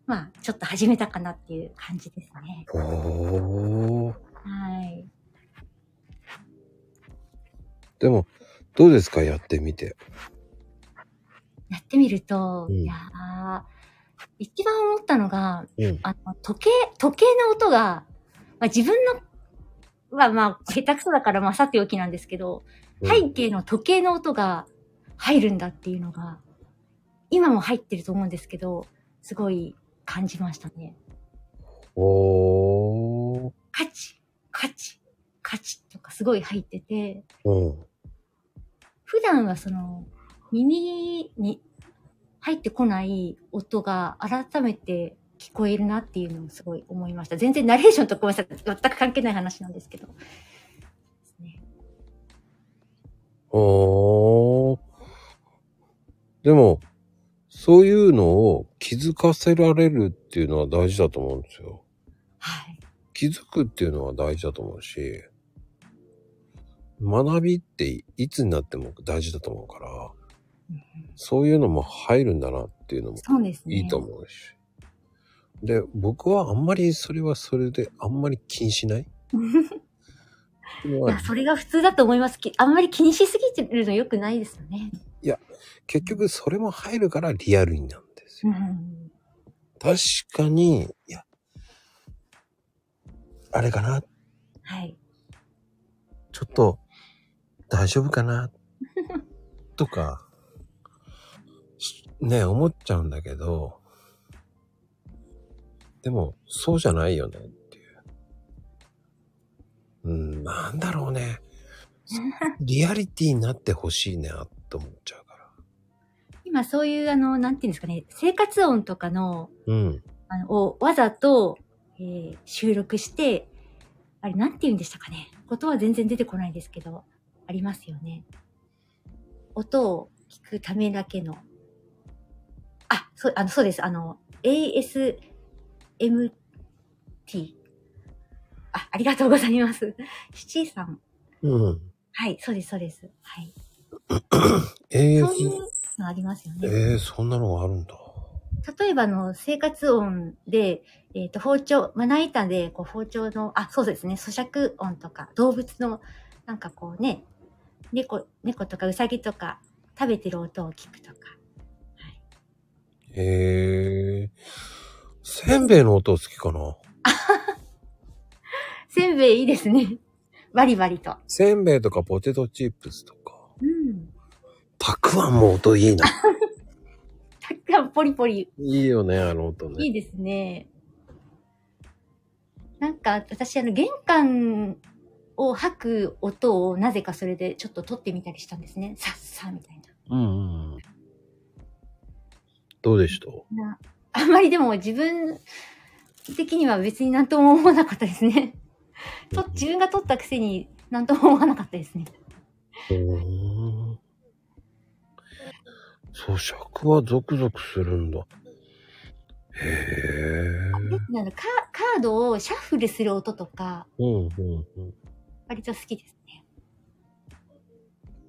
まあ、ちょっと始めたかなっていう感じですね。おー。はい。でも、どうですか？やってみて。やってみると、うんいやー一番思ったのが、うん。あの、時計、時計の音が、まあ、自分のはまあ、下手くそだからまあ、さておきなんですけど、背景の時計の音が入るんだっていうのが、今も入ってると思うんですけど、すごい感じましたね。おー。カチカチッ、カチッとかすごい入ってて、うん。普段はその、耳に入ってこない音が改めて聞こえるなっていうのをすごい思いました。全然ナレーションとごめんなさい。全く関係ない話なんですけど。おー。でも、そういうのを気づかせられるっていうのは大事だと思うんですよ。はい。気づくっていうのは大事だと思うし、学びっていつになっても大事だと思うから、うんそういうのも入るんだなっていうのも。いいと思うし。で、僕はあんまりそれはそれであんまり気にしない。いや、それが普通だと思います。きあんまり気にしすぎてるの良くないですよね。結局それも入るからリアルになんですよ。ん。確かに、いや、あれかなはい。ちょっと大丈夫かな とか、しね、思っちゃうんだけど、でも、そうじゃないよねう。うん、なんだろうね。リアリティになってほしいなって思っちゃうから。今そういう、あの、なんていうんですかね、生活音とかの、うん。あの、をわざと、えー収録して、あれ、なんて言うんでしたかね。音は全然出てこないですけど、ありますよね。音を聞くためだけの。あ、そう、あの、そうです。あの、ASMT。あ、ありがとうございます。七さん。うん。はい、そうです、そうです。はい。ええそういうのありますよね。ええそんなのがあるんだ。例えばあの生活音で、えっ、と、包丁、まな板で、こう、包丁の、あ、そうですね、咀嚼音とか、動物の、なんかこうね、猫、猫とかウサギとか、食べてる音を聞くとか。へえ。せんべいの音好きかな せんべいいいですね。バリバリと。せんべいとかポテトチップスとか。うん。たくあんも音いいな。たくあんポリポリ、いいよね、あの音ね。いいですね。なんか、私、あの、玄関を吐く音を、なぜかそれでちょっと撮ってみたりしたんですね。さっさみたいな。うんうんうん。どうでした？なあんまりでも自分的には別になんとも思わなかったですね。と自分が取ったくせになんとも思わなかったですね。うーん。咀嚼はゾクゾクするんだ。へえ。なんかカカードをシャッフルする音とか、うんうんうん。割と好きですね。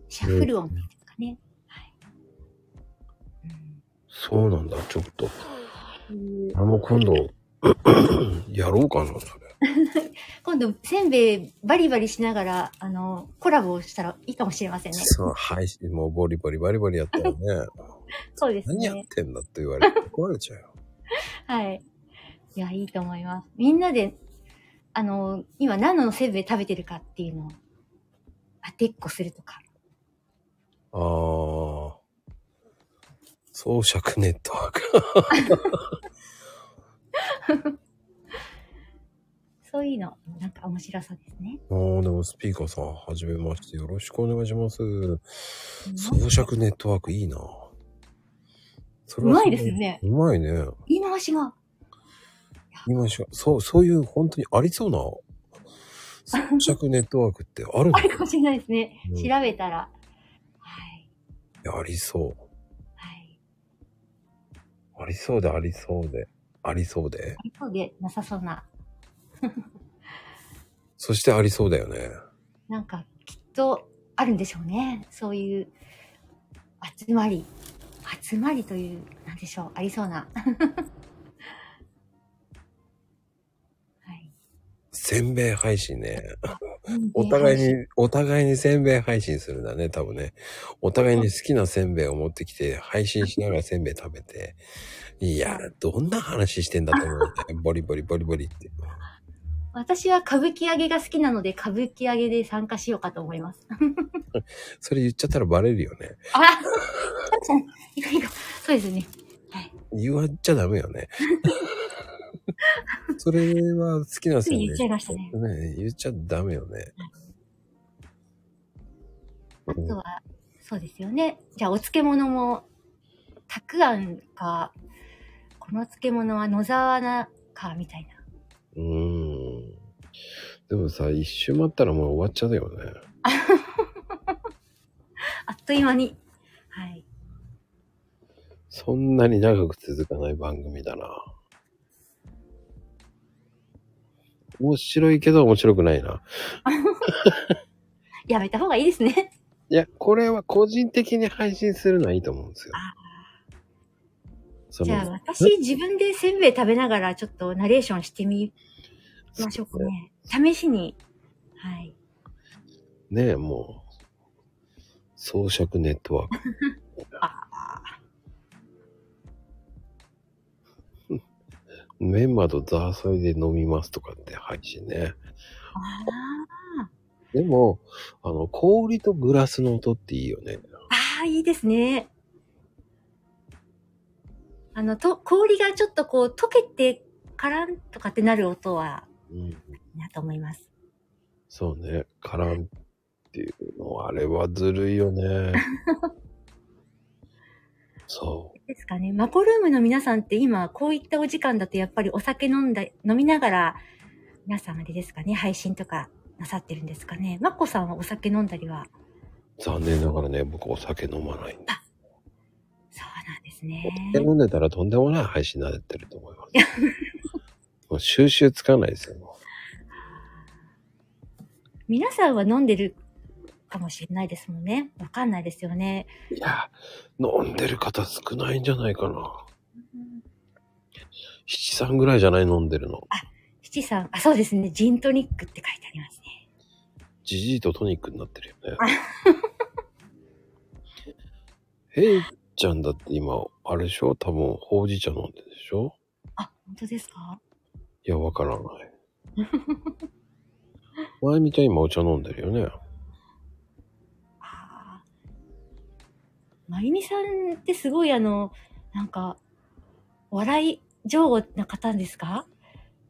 シャッフル音っていうんですかね。はい。そうなんだ、ちょっと。うんあの、今度、やろうかな、それ。今度、せんべいバリバリしながら、あの、コラボをしたらいいかもしれませんね。そう、配信、もうボリボリバリバリやったらね。そうです何やっね。てんだって言われて怒られちゃうよ。はい。いや、いいと思います。みんなで、あの、今何のせんべい食べてるかっていうのを当てっこするとか。ああ。装飾ネットワーク。そういうの、なんか面白そうですね。ああ、でもスピーカーさん、はじめまして。よろしくお願いします。装飾ネットワークいいな。そうまいですよね。うまいね。言い回しが。今しか、そう、そういう本当にありそうな装飾ネットワークってあるの？あるかもしれないですね。うん調べたら。はい。ありそう。はい。ありそうでありそうで。ありそうで。ありそうでなさそうな。そしてありそうだよね。なんか、きっとあるんでしょうね。そういう集まり。集まりという、なんでしょう。ありそうな。はい。せんべい配信ね。お互いに、お互いにせんべい配信するんだね、多分ね。お互いに好きなせんべいを持ってきて、配信しながらせんべい食べて。いや、どんな話してんだと思うね。ボリボリボリボリって。私は歌舞伎揚げが好きなので、歌舞伎揚げで参加しようかと思います。それ言っちゃったらバレるよね。あいかいかそうですね。はい。言わっちゃダメよね。それは好きなんですよね。言っちゃいましたね。ね言っちゃダメよね。あとは、そうですよね。じゃあ、お漬物も、たくあんか、この漬物は野沢菜か、みたいな。うーん。でもさ、一周待ったらもう終わっちゃうよね。あっという間に。はい。そんなに長く続かない番組だな。面白いけど面白くないな。やめた方がいいですね。いや、これは個人的に配信するのはいいと思うんですよ。そじゃあ、の、私、自分でせんべい食べながら、ちょっとナレーションしてみましょうかね。試しに。はい。ねえ、もう、装飾ネットワーク。あ メンマとザーサイで飲みますとかって配信ね。あでも、あの、氷とグラスの音っていいよね。ああ、いいですね。あの、と、氷がちょっとこう、溶けて、カランとかってなる音は、うん。なと思います。そうね。カランっていうの、あれはずるいよね。そですかね。マコルームの皆さんって今、こういったお時間だとやっぱりお酒飲んだ、飲みながら、皆さんあれですかね、配信とかなさってるんですかね。マコさんはお酒飲んだりは、う。残念ながらね、僕お酒飲まない。そうなんですね。お酒飲んでたらとんでもない配信になってると思います。もう収集つかないですよ。も皆さんは飲んでるかもしれないですもんね。わかんないですよね。ういや、飲んでる方少ないんじゃないかな。七三ぐらいじゃない飲んでるの。七さん、あ、そうですね。ジントニックって書いてありますね。ジジイとトニックになってるよね。ヘイちゃんだって今、あれでしょ？多分、ほうじ茶飲んでるでしょ？あ、本当ですか？いや、わからない。まゆみちゃん今お茶飲んでるよね。ああ。まゆみさんってすごいあの、なんか、笑い上手な方ですか？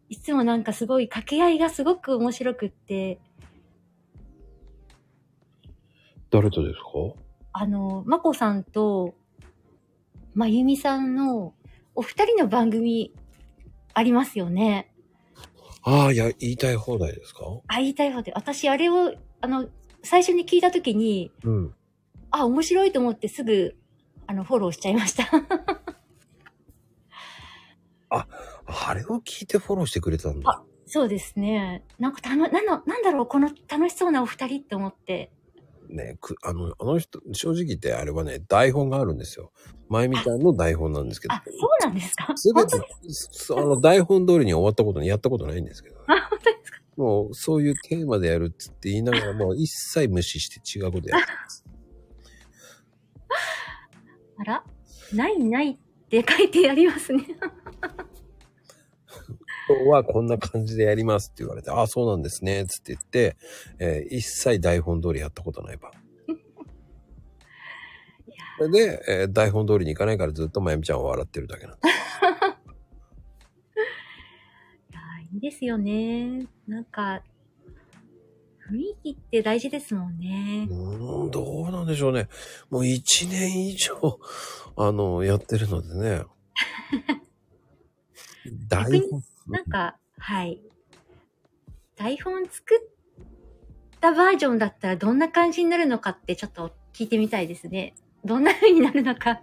いつもなんかすごい掛け合いがすごく面白くって、誰とですか？あの、まこさんと、まゆみさんのお二人の番組ありますよね。ああ、いや、言いたい放題ですか？あ、言いたい方で。私、あれを、あの、最初に聞いたときに、うん。あ、面白いと思ってすぐ、あの、フォローしちゃいました。あれを聞いてフォローしてくれたんだ。そうですね。なんかたの、なんの、なんだろう、この楽しそうなお二人って思って。ねく、あの、あの人、正直言ってあれはね、台本があるんですよ。まゆみちゃんの台本なんですけどあ、。そうなんですか？すべてそあの、台本通りに終わったこと、やったことないんですけど。あ、本当ですか？もう、そういうテーマでやるっつって言いながら、も う一切無視して違うことやってます。あら？ないないって書いてありますね。今日はこんな感じでやりますって言われて、ああ、そうなんですね、つって言って、えー一切台本通りやったことない番。それで、えー台本通りに行かないからずっとまゆみちゃんは笑ってるだけなんです。いやいいですよね。なんか、雰囲気って大事ですもんね。うーん、どうなんでしょうね。もう一年以上、あの、やってるのでね。台逆に本。なんか、はい。台本作ったバージョンだったらどんな感じになるのかってちょっと聞いてみたいですね。どんな風になるのか。は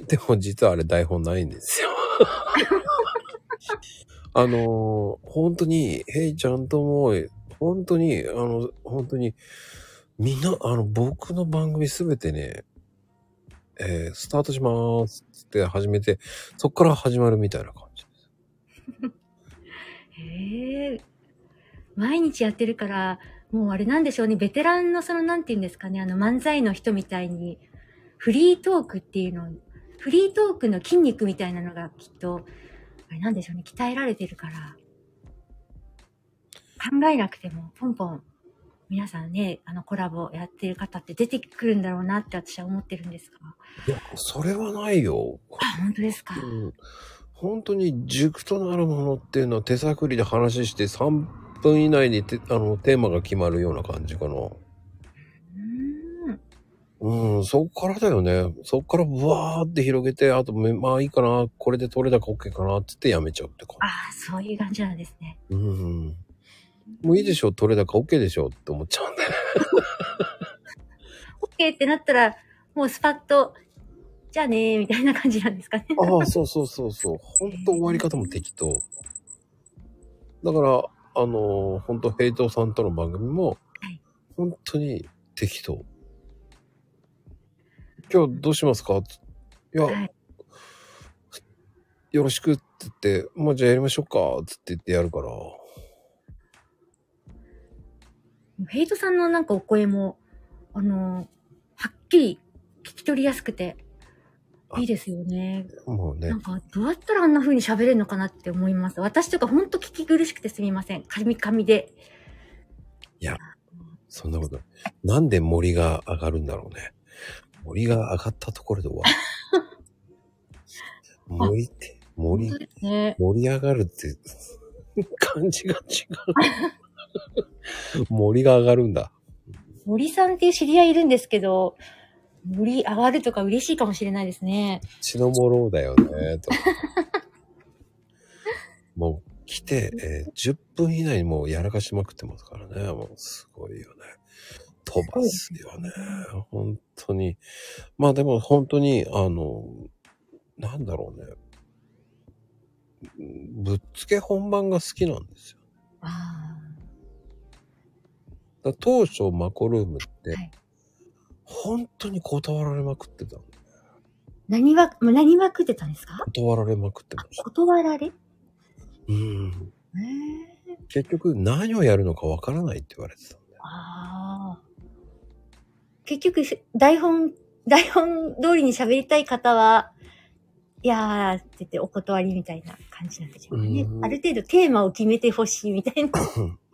い。でも実はあれ台本ないんですよ。あの、本当に、ヘイちゃんとも、本当に、あの、本当に、みんな、あの、僕の番組すべてね、えースタートしまーすって始めて、そっから始まるみたいな感じ。へえ。毎日やってるから、もうあれなんでしょうね。ベテランのその、なんて言うんですかね。あの、漫才の人みたいに、フリートークっていうの、フリートークの筋肉みたいなのがきっと、あれなんでしょうね。鍛えられてるから、考えなくても、ポンポン皆さんね、あのコラボやってる方って出てくるんだろうなって私は思ってるんですが。いや、それはないよ。あ、本当ですか？うん。本当に軸となるものっていうのは手探りで話して3分以内にてあのテーマが決まるような感じかな。うーん。うん、そっからだよね。そっからブワーって広げて、あとめ、まあいいかな、これで取れ高 OK かなってってやめちゃうって感ああ、そういう感じなんですね。じ。うん。もういいでしょ、取れ高 OK でしょって思っちゃうんだよね。OK ってなったら、もうスパッと、じゃあねー、みたいな感じなんですかね。ああ、そうそうそうそう。本当終わり方も適当。だから、あのー、本当ヘイトさんとの番組もはい、本当に適当。今日どうしますか？ついや、はいよろしくって言って、まあじゃあやりましょうかつって言ってやるから。ヘイトさんのなんかお声も、あのーはっきり聞き取りやすくて、いいですよね。もうねな、んか、どうやったらあんな風に喋れるのかなって思います。私とかほんと聞き苦しくてすみません。噛み噛みで。そんなことない。なんで森が上がるんだろうね。森が上がったところで終わる。森って、森、ね。盛り上がるって、感じが違う。森が上がるんだ。森さんっていう知り合いいるんですけど、森上がるとか嬉しいかもしれないですね。血のもろうだよね、と。もう来て、えー10分以内にもうやらかしまくってますからね。もうすごいよね。飛ばすよね。本当に。まあでも本当に、あの、なんだろうね。ぶっつけ本番が好きなんですよ。あだから当初マコルームって、はい本当に断られまくってたの。何は、何まくってたんですか？断られまくってました。断られ？うん。えー、結局何をやるのかわからないって言われてたんだよ。ああ。結局、台本、台本通りに喋りたい方は、いやーって言ってお断りみたいな感じなんでしょうかねう。んある程度テーマを決めてほしいみたいな。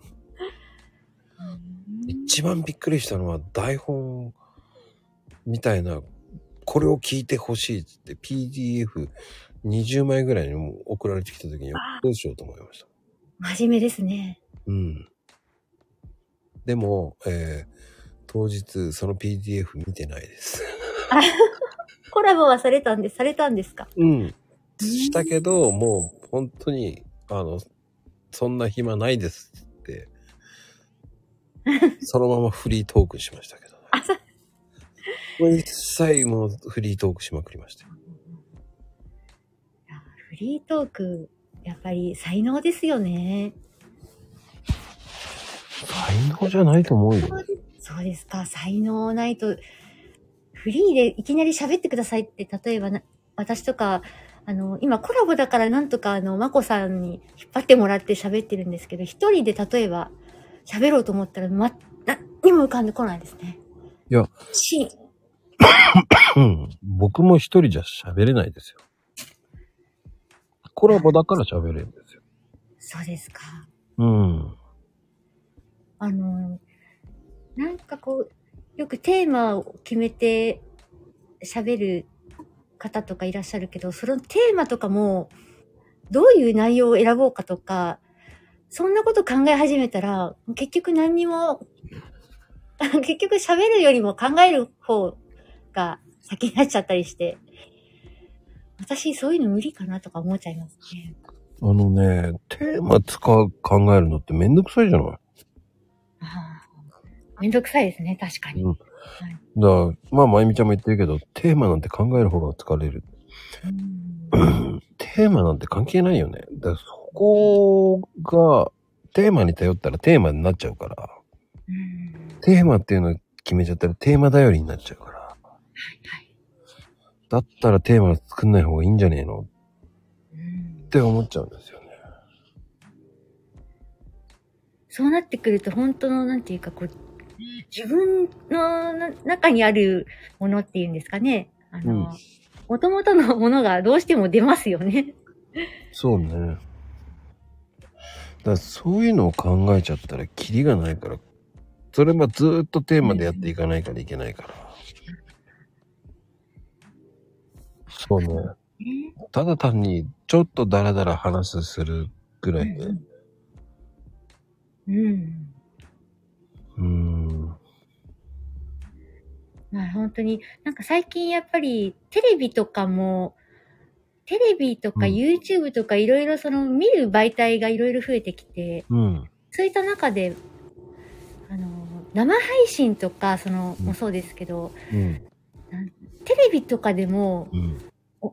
一番びっくりしたのは台本みたいな、これを聞いてほしいって PDF20 枚ぐらいに送られてきた時にあどうしようと思いました。真面目ですね。うん。でも、えー当日その PDF 見てないです。コラボはされたんで、されたんですか？うん。したけど、もう本当に、あの、そんな暇ないですって、そのままフリートークしましたけどね。あ、そう。もう一切もうフリートークしまくりましたよ。いやフリートーク、やっぱり才能ですよね。才能じゃないと思うよ。そうですか。才能ないと、フリーでいきなり喋ってくださいって、例えばな、私とか、あの、今コラボだからなんとかあの、まこさんに引っ張ってもらって喋ってるんですけど、一人で例えば喋ろうと思ったら、ま、何にも浮かんでこないですね。いや、し、うん。僕も一人じゃ喋れないですよ。コラボだから喋れるんですよ。そうですか。うん。あの、なんかこう、よくテーマを決めて喋る方とかいらっしゃるけど、そのテーマとかも、どういう内容を選ぼうかとか、そんなこと考え始めたら、結局何にも、結局喋るよりも考える方が先になっちゃったりして、私そういうの無理かなとか思っちゃいますね。あのね、テーマ使う、考えるのってめんどくさいじゃない？ああめんどくさいですね、確かに。うんだから、まあ、まゆみちゃんも言ってるけど、テーマなんて考える方が疲れる。うん テーマなんて関係ないよね。だこが、テーマに頼ったらテーマになっちゃうから、うんテーマっていうのを決めちゃったらテーマ頼りになっちゃうから、はいだったらテーマ作んない方がいいんじゃねえの？っうんて思っちゃうんですよね。そうなってくると本当のなんていうかこう自分のな中にあるものっていうんですかねあうんの、元々のものがどうしても出ますよね。そうね。だそういうのを考えちゃったらキリがないから、それもずーっとテーマでやっていかないからいけないから。そうね。ねただ単にちょっとダラダラ話するぐらいで。うんうん。うーん。まあ本当に、なんか最近やっぱりテレビとかも、テレビとかうん YouTube とかいろいろその見る媒体がいろいろ増えてきて、うん。そういった中で、あの、生配信とか、その、うんもそうですけど、うん。テレビとかでも、うん。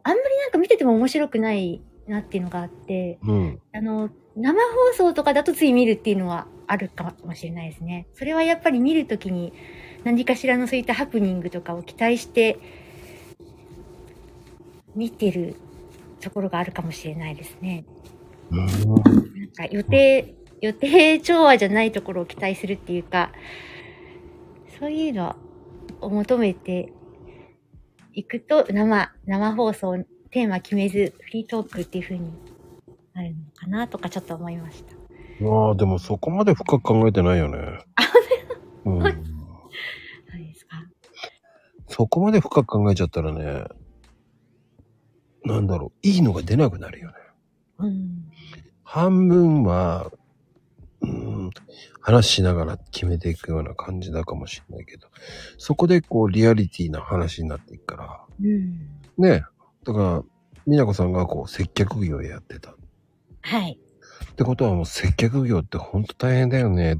あんまりなんか見てても面白くないなっていうのがあって、うん。あの、生放送とかだとつい見るっていうのはあるかもしれないですね。それはやっぱり見るときに何かしらのそういったハプニングとかを期待して見てるところがあるかもしれないですね。うん。なんか予定、予定調和じゃないところを期待するっていうか、そういうのを求めていくと生、生放送、テーマ決めずフリートークっていう風になるのかなとかちょっと思いました。ああ、でもそこまで深く考えてないよね。うん。そうですか。そこまで深く考えちゃったらね、なんだろう、いいのが出なくなるよね。うん。半分は、うん、話しながら決めていくような感じだかもしれないけど、そこでこうリアリティな話になっていくから、うん。ねだから、美奈子さんがこう接客業やってた。っはい。てことはもう接客業ってほんと大変だよね。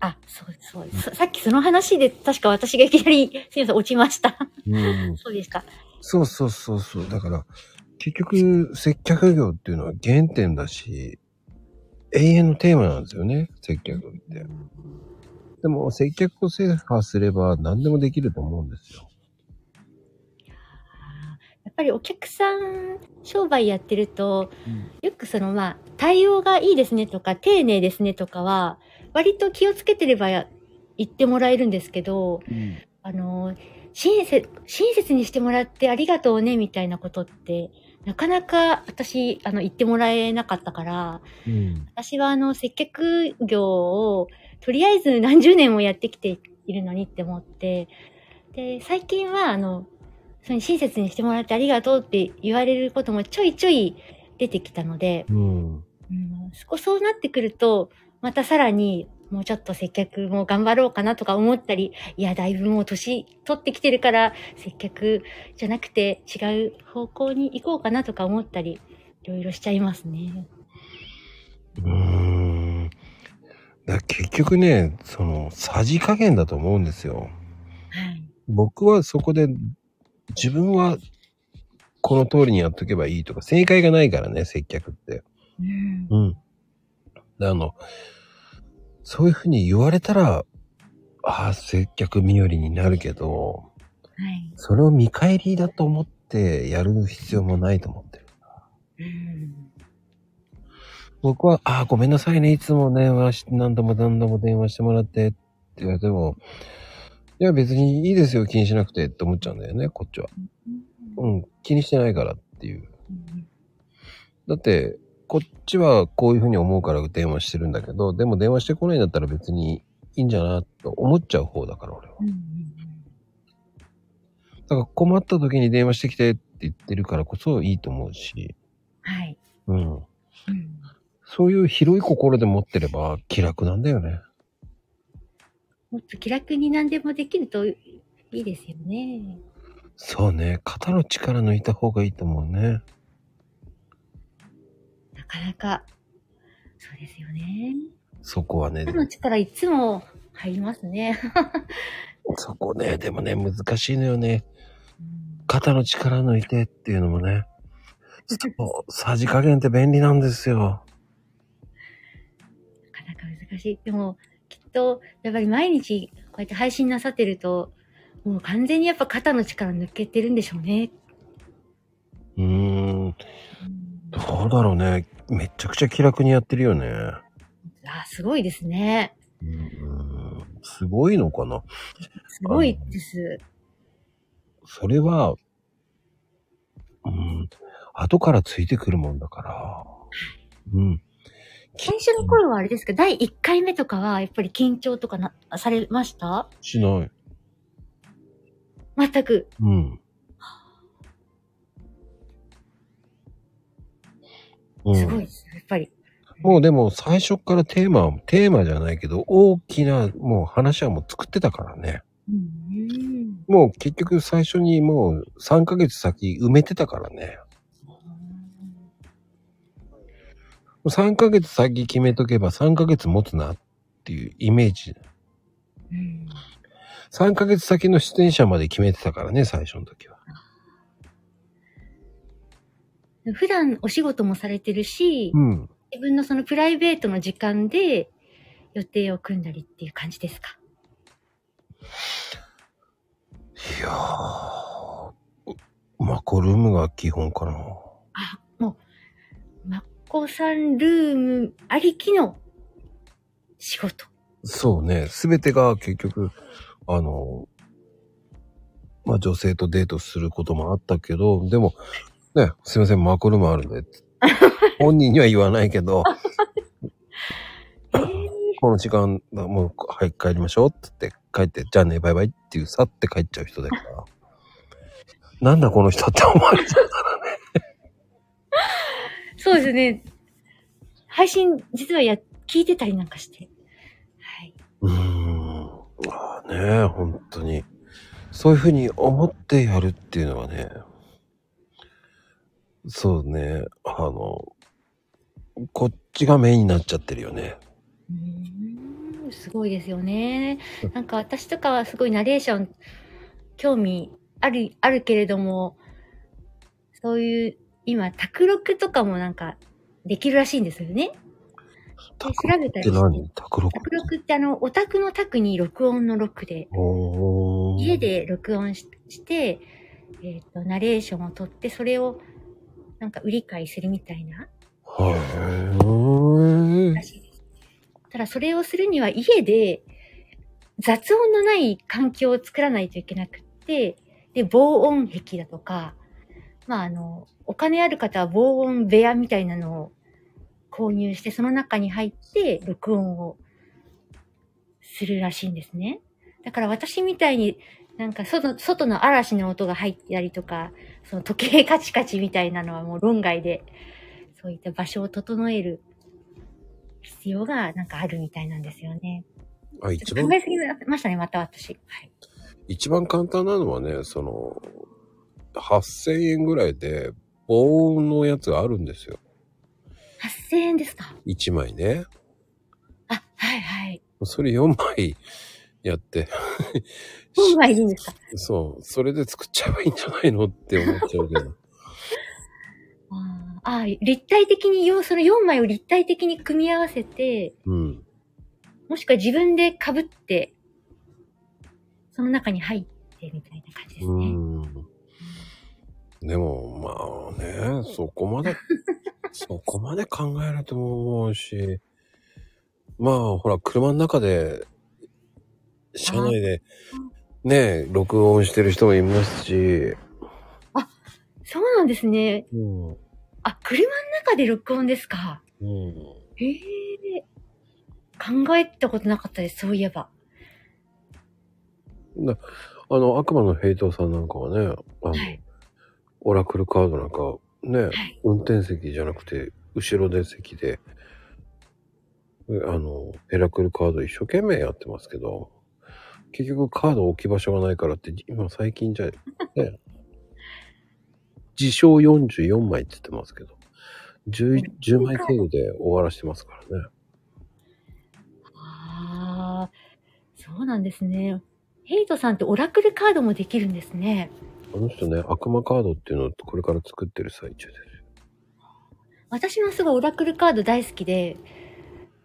あ、そうです、そうです。ささっきその話で確か私がいきなり、すみません、落ちました。うん。そうですか。そうそうそうそう。だから、結局、接客業っていうのは原点だし、永遠のテーマなんですよね、接客って。でも、接客を制覇すれば何でもできると思うんですよ。やっぱりお客さん商売やってると、よくそのまあ、対応がいいですねとか、丁寧ですねとかは、割と気をつけてればや言ってもらえるんですけど、あの、親切、親切にしてもらってありがとうねみたいなことって、なかなか私、あの、言ってもらえなかったから、うん。私はあの、接客業を、とりあえず 何十年もやってきているのにって思って、で、最近はあの、その親切にしてもらってありがとうって言われることもちょいちょい出てきたので、うん。うん、そこそうなってくると、またさらにもうちょっと接客も頑張ろうかなとか思ったり、いや、だいぶもう年取ってきてるから、接客じゃなくて違う方向に行こうかなとか思ったり、いろいろしちゃいますね。うーん。だ結局ね、その、さじ加減だと思うんですよ。はい。僕はそこで、自分は、この通りにやっとけばいいとか、正解がないからね、接客って。うん。うん。であの、そういうふうに言われたら、ああ、接客身寄りになるけど、はい。それを見返りだと思ってやる必要もないと思ってる。うん。僕は、ああ、ごめんなさいね、いつも電話し、何度も何度も電話してもらってって言われても、いや別にいいですよ、気にしなくてって思っちゃうんだよね、こっちは。うん、気にしてないからっていう。だって、こっちはこういうふうに思うから電話してるんだけど、でも電話してこないんだったら別にいいんじゃなと思っちゃう方だから、俺は。うん。だから困った時に電話してきてって言ってるからこそいいと思うし、はい。うん。うん。そういう広い心で持ってれば気楽なんだよね。もっと気楽に何でもできるといいですよね。そうね、肩の力抜いた方がいいと思うね。なかなか、そうですよね。そこはね肩、の力いつも入りますね。そこね、でもね、難しいのよね。うん肩の力抜いてっていうのもね。そう、さじ加減って便利なんですよ。なかなか難しい。でも、きっと、やっぱり毎日こうやって配信なさってると、もう完全にやっぱ肩の力抜けてるんでしょうね。うーんどうだろうね。めちゃくちゃ気楽にやってるよね。あ、すごいですね。うーん、すごいのかな。すごいです。それは、うん、後からついてくるもんだから、うん。最初の頃はあれですか？第1回目とかはやっぱり緊張とかな、されました？しない。全く。うん。うん、すごいですね。やっぱり。もうでも最初からテーマは、テーマじゃないけど、大きなもう話はもう作ってたからね。うん。もう結局最初にもう3ヶ月先埋めてたからね。3ヶ月先決めとけば3ヶ月持つなっていうイメージ。うん。3ヶ月先の出演者まで決めてたからね、最初の時は。普段お仕事もされてるし、うん。自分のそのプライベートの時間で予定を組んだりっていう感じですか？いやー、マコルームが基本かな。あ、もう、マッコさんルームありきの仕事。そうね、すべてが結局、あの、まあ女性とデートすることもあったけど、でも、ね、すいません、マコルームあるんで。本人には言わないけど、えー、この時間、もう、はい、帰りましょうって言って、帰って、じゃあね、バイバイっていう、さって帰っちゃう人だから。なんだこの人って思われちゃうからね。そうですね。配信、実はや、聞いてたりなんかして。はい。うーん。まあね、本当に。そういうふうに思ってやるっていうのはね、そうね、あの、こっちがメインになっちゃってるよね。うーんすごいですよね。なんか私とかはすごいナレーション興味ある、あるけれども、そういう、今、卓録とかもなんかできるらしいんですよね。卓調べたりって何？卓録卓録ってあの、オタクの卓に録音の録で、おー家で録音しして、えっ、と、ナレーションを取って、それをなんか売り買いするみたいなはい。らしいです。ただそれをするには家で雑音のない環境を作らないといけなくって、で、防音壁だとか、まああの、お金ある方は防音部屋みたいなのを購入して、その中に入って録音をするらしいんですね。だから私みたいになんか外外の嵐の音が入ってたりとか、その時計カチカチみたいなのはもう論外で、そういった場所を整える必要がなんかあるみたいなんですよね。あ、一番考、えすぎましたね、また私。はい。一番簡単なのはね、その、8000円ぐらいで、防音のやつがあるんですよ。8000円ですか？1枚ね。あ、はいはい。それ4枚やって、本はいいんですかそう、それで作っちゃえばいいんじゃないのって思っちゃうけど。あーあー、立体的によ、その4枚を立体的に組み合わせて、うん。もしくは自分で被って、その中に入ってみたいな感じですうね。ん。でも、まあね、そこまで、そこまで考えると思うし、まあ、ほら、車の中で、車内で、ね、録音してる人もいますし、そうなんですね。うん。あ、車の中で録音ですか？うん。へえ。考えたことなかったです、そういえば。なあの、悪魔のヘイトさんなんかはね、あの、はい。オラクルカードなんか、ね、はい。運転席じゃなくて、後ろで席で、あの、ヘラクルカード一生懸命やってますけど、結局カード置き場所がないからって、今最近じゃ、ね、自称44枚って言ってますけど、10, 10枚程度で終わらしてますからね。ああ、そうなんですね。ヘイトさんってオラクルカードもできるんですね。あの人ね、悪魔カードっていうのをこれから作ってる最中です。私もすごいオラクルカード大好きで、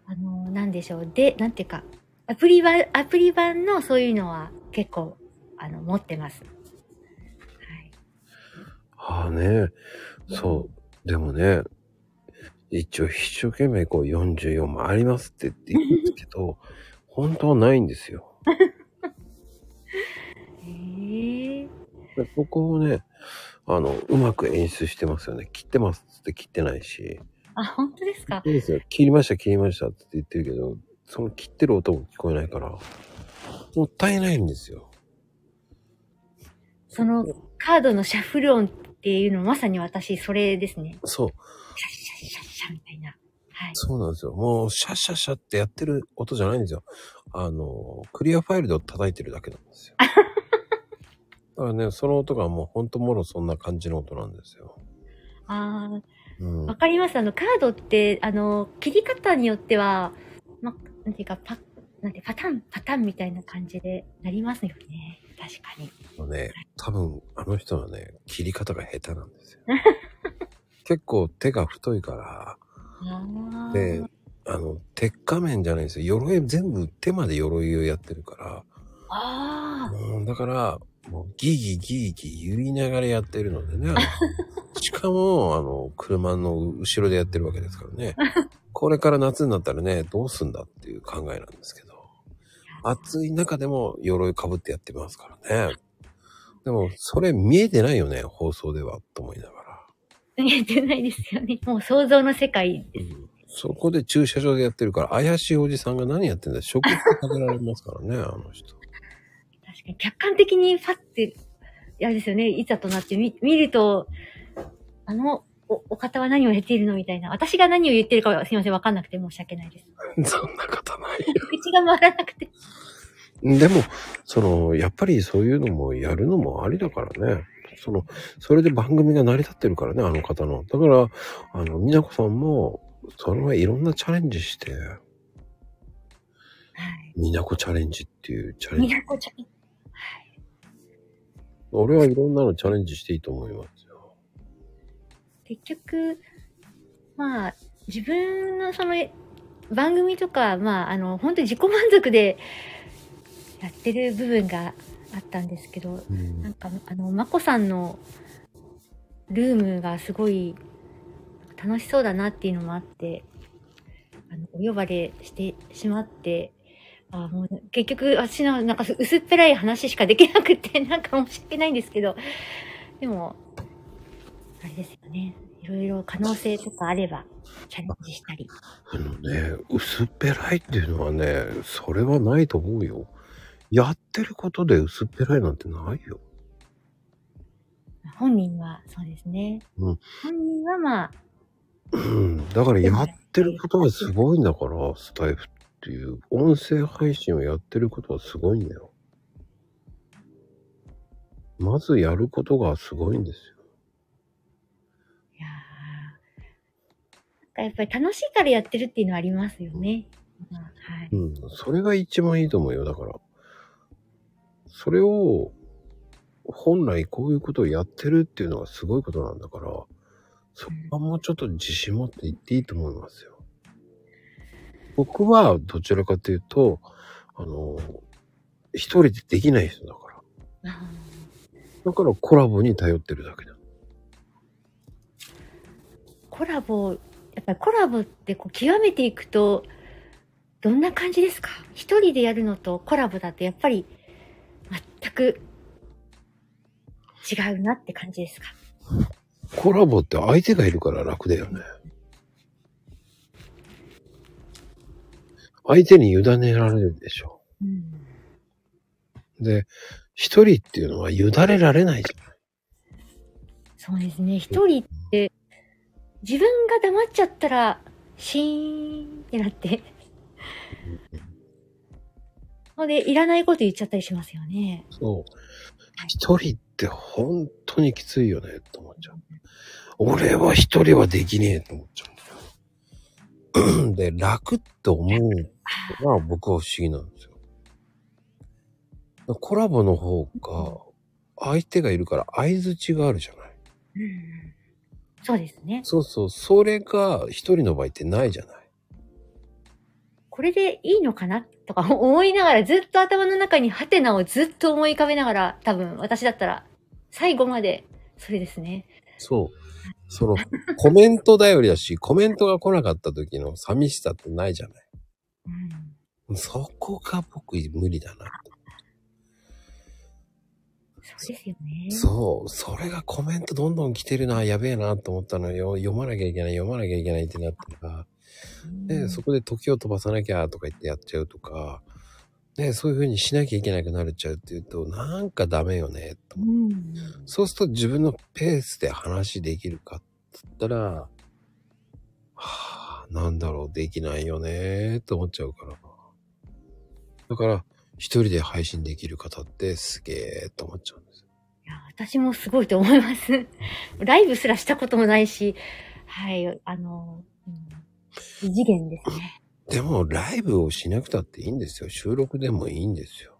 あの、なんでしょう。で、なんていうか、アプリ版、アプリ版のそういうのは結構、あの、持ってます。はい。はあね、そう。でもね、一応一生懸命こう44もありますって言うんですけど、本当はないんですよ。へえ。でそこをね、あの、うまく演出してますよね。切ってますって切ってないし、あ、本当ですか？いいですよ。切りました、切りましたって言ってるけど、その切ってる音も聞こえないから、もったいないんですよ。そのカードのシャッフル音っていうのまさに私それですね。そう。シャッシャッシャッシャッみたいな。はい。そうなんですよ。もう、シャッシャッシャッってやってる音じゃないんですよ。あの、クリアファイルで叩いてるだけなんですよ。だからね、その音がもうほんともろそんな感じの音なんですよ。ああ、うんわ。かります。あの、カードって、あの、切り方によっては、ま、なんていうか、パ、なんて、パターン、パターンみたいな感じでなりますよね。確かに。あのね、多分、あの人はね、切り方が下手なんですよ。結構手が太いから。で、あの、鉄仮面じゃないんですよ。鎧、全部手まで鎧をやってるから、ああ。うん、だから、もうギギギギ言いながらやってるのでね。しかも、あの、車の後ろでやってるわけですからね。これから夏になったらね、どうすんだっていう考えなんですけど。暑い中でも鎧被ってやってますからね。でも、それ見えてないよね、放送では、と思いながら。見えてないですよね。もう想像の世界です。うんそこで駐車場でやってるから、怪しいおじさんが何やってんだ食事食べられますからね、あの人。客観的にパッて、あれですよね、いざとなってみ見ると、あの、お、お方は何を言っているのみたいな。私が何を言ってるかはすいません、わかんなくて申し訳ないです。そんなことないよ。口が回らなくて。でも、その、やっぱりそういうのもやるのもありだからね。その、それで番組が成り立ってるからね、あの方の。だから、あの、みなこさんも、それはいろんなチャレンジして、はい。みなこチャレンジっていうチャレンみジ。なこちゃん。はい。俺はいろんなのチャレンジしていいと思いますよ。結局、まあ、自分のその番組とか、まあ、あの、本当に自己満足でやってる部分があったんですけど、うんなんか、あの、まこさんのルームがすごい楽しそうだなっていうのもあって、あの、お呼ばれしてしまって、あもう結局私のなんか薄っぺらい話しかできなくて、なんか申し訳ないんですけど、でも、あれですよね。いろいろ可能性とかあればチャレンジしたり。あのね、薄っぺらいっていうのはね、それはないと思うよ。やってることで薄っぺらいなんてないよ。本人はそうですね。うん本人はまあ、うん。だからやってることがすごいんだから、スタイフっていう、音声配信をやってることはすごいんだよ。まずやることがすごいんですよ。いやーなんかやっぱり楽しいからやってるっていうのはありますよね。まあはい。うん。それが一番いいと思うよ。だから、それを、本来こういうことをやってるっていうのがすごいことなんだから、そこはもうちょっと自信持って言っていいと思いますよ。僕はどちらかというと、あの、一人でできない人だから。あだからコラボに頼ってるだけだ。ーコラボ、やっぱりコラボってこう極めていくと、どんな感じですか？一人でやるのとコラボだとやっぱり全く違うなって感じですか？コラボって相手がいるから楽だよね。相手に委ねられるでしょ。うん。で、一人っていうのは委ねられないじゃない。そうですね。一人って、自分が黙っちゃったら、シーンってなって。ので、いらないこと言っちゃったりしますよね。そう。一人って本当にきついよね、と思っちゃう。俺は一人はできねえと思っちゃう。で、楽って思うのが僕は不思議なんですよ。コラボの方が、相手がいるから相づちがあるじゃない。うん。そうですね。そうそう、それが一人の場合ってないじゃない。これでいいのかなとか思いながら、ずっと頭の中にハテナをずっと思い浮かべながら、多分私だったら、最後まで、それですね。そう。その、コメント頼りだし、コメントが来なかった時の寂しさってないじゃない。うん。そこが僕無理だな。そそうですよね。そう、それがコメントどんどん来てるな、やべえなと思ったのよ。読まなきゃいけない、読まなきゃいけないってなってから。うんで、そこで時を飛ばさなきゃとか言ってやっちゃうとか、ね、そういう風にしなきゃいけなくなっちゃうっていうと、なんかダメよね、とうん。そうすると自分のペースで話できるかって言ったら、はあ、なんだろう、できないよね、と思っちゃうから。だから、一人で配信できる方ってすげえと思っちゃうんですよ。いや、私もすごいと思います。ライブすらしたこともないし、はい、あの、うん、異次元ですね。でも、ライブをしなくたっていいんですよ。収録でもいいんですよ。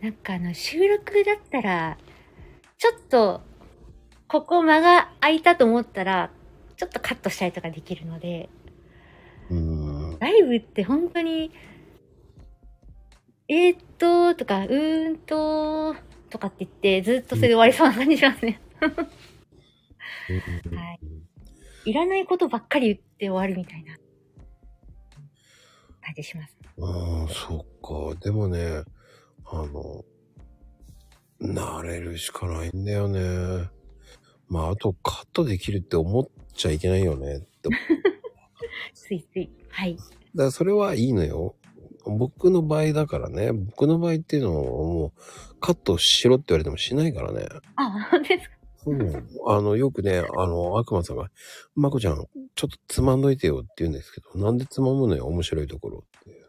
なんかあの、収録だったら、ちょっと、ここ間が空いたと思ったら、ちょっとカットしたりとかできるので、うーん。ライブって本当に、えー、っと、とか、うーんと、とかって言って、ずっとそれで終わりそうな感じしますね。はいいらないことばっかり言って終わるみたいな感じします。うん、そっか。でもね、あの、慣れるしかないんだよね。まあ、あとカットできるって思っちゃいけないよね ついつい。はい。らそれはいいのよ。僕の場合だからね、僕の場合っていうのをもうカットしろって言われてもしないからね。あ、本当ですか？うん。あの、よくね、あの、悪魔さんが、まこちゃん、ちょっとつまんどいてよって言うんですけど、なんでつまむのよ、面白いところって。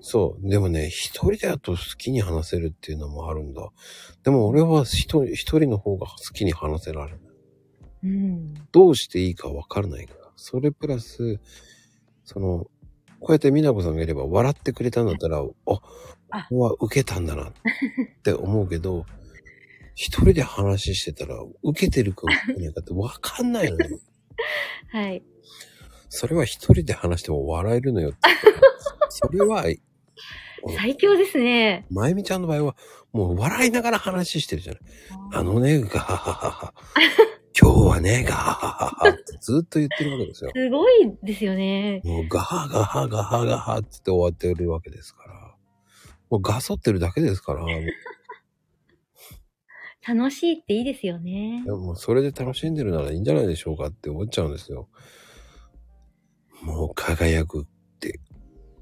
そう。でもね、一人だと好きに話せるっていうのもあるんだ。でも俺は一人、一人の方が好きに話せられない。うん。どうしていいかわからないから。それプラス、その、こうやって美奈子さんがいれば笑ってくれたんだったら、あ、こあこは受けたんだなって思うけど、一人で話してたら、受けてるか受けてないかってわかんないのよ。はい。それは一人で話しても笑えるのよって。それは、最強ですね。まゆみちゃんの場合は、もう笑いながら話してるじゃない。あのね、ガハハハハ。今日はね、ガハハハハってずっと言ってるわけですよ。すごいですよね。もうガハガハガハガハって言って終わってるわけですから。もうガソってるだけですから。楽しいっていいですよねい。やもうそれで楽しんでるならいいんじゃないでしょうかって思っちゃうんですよ。もう輝くって、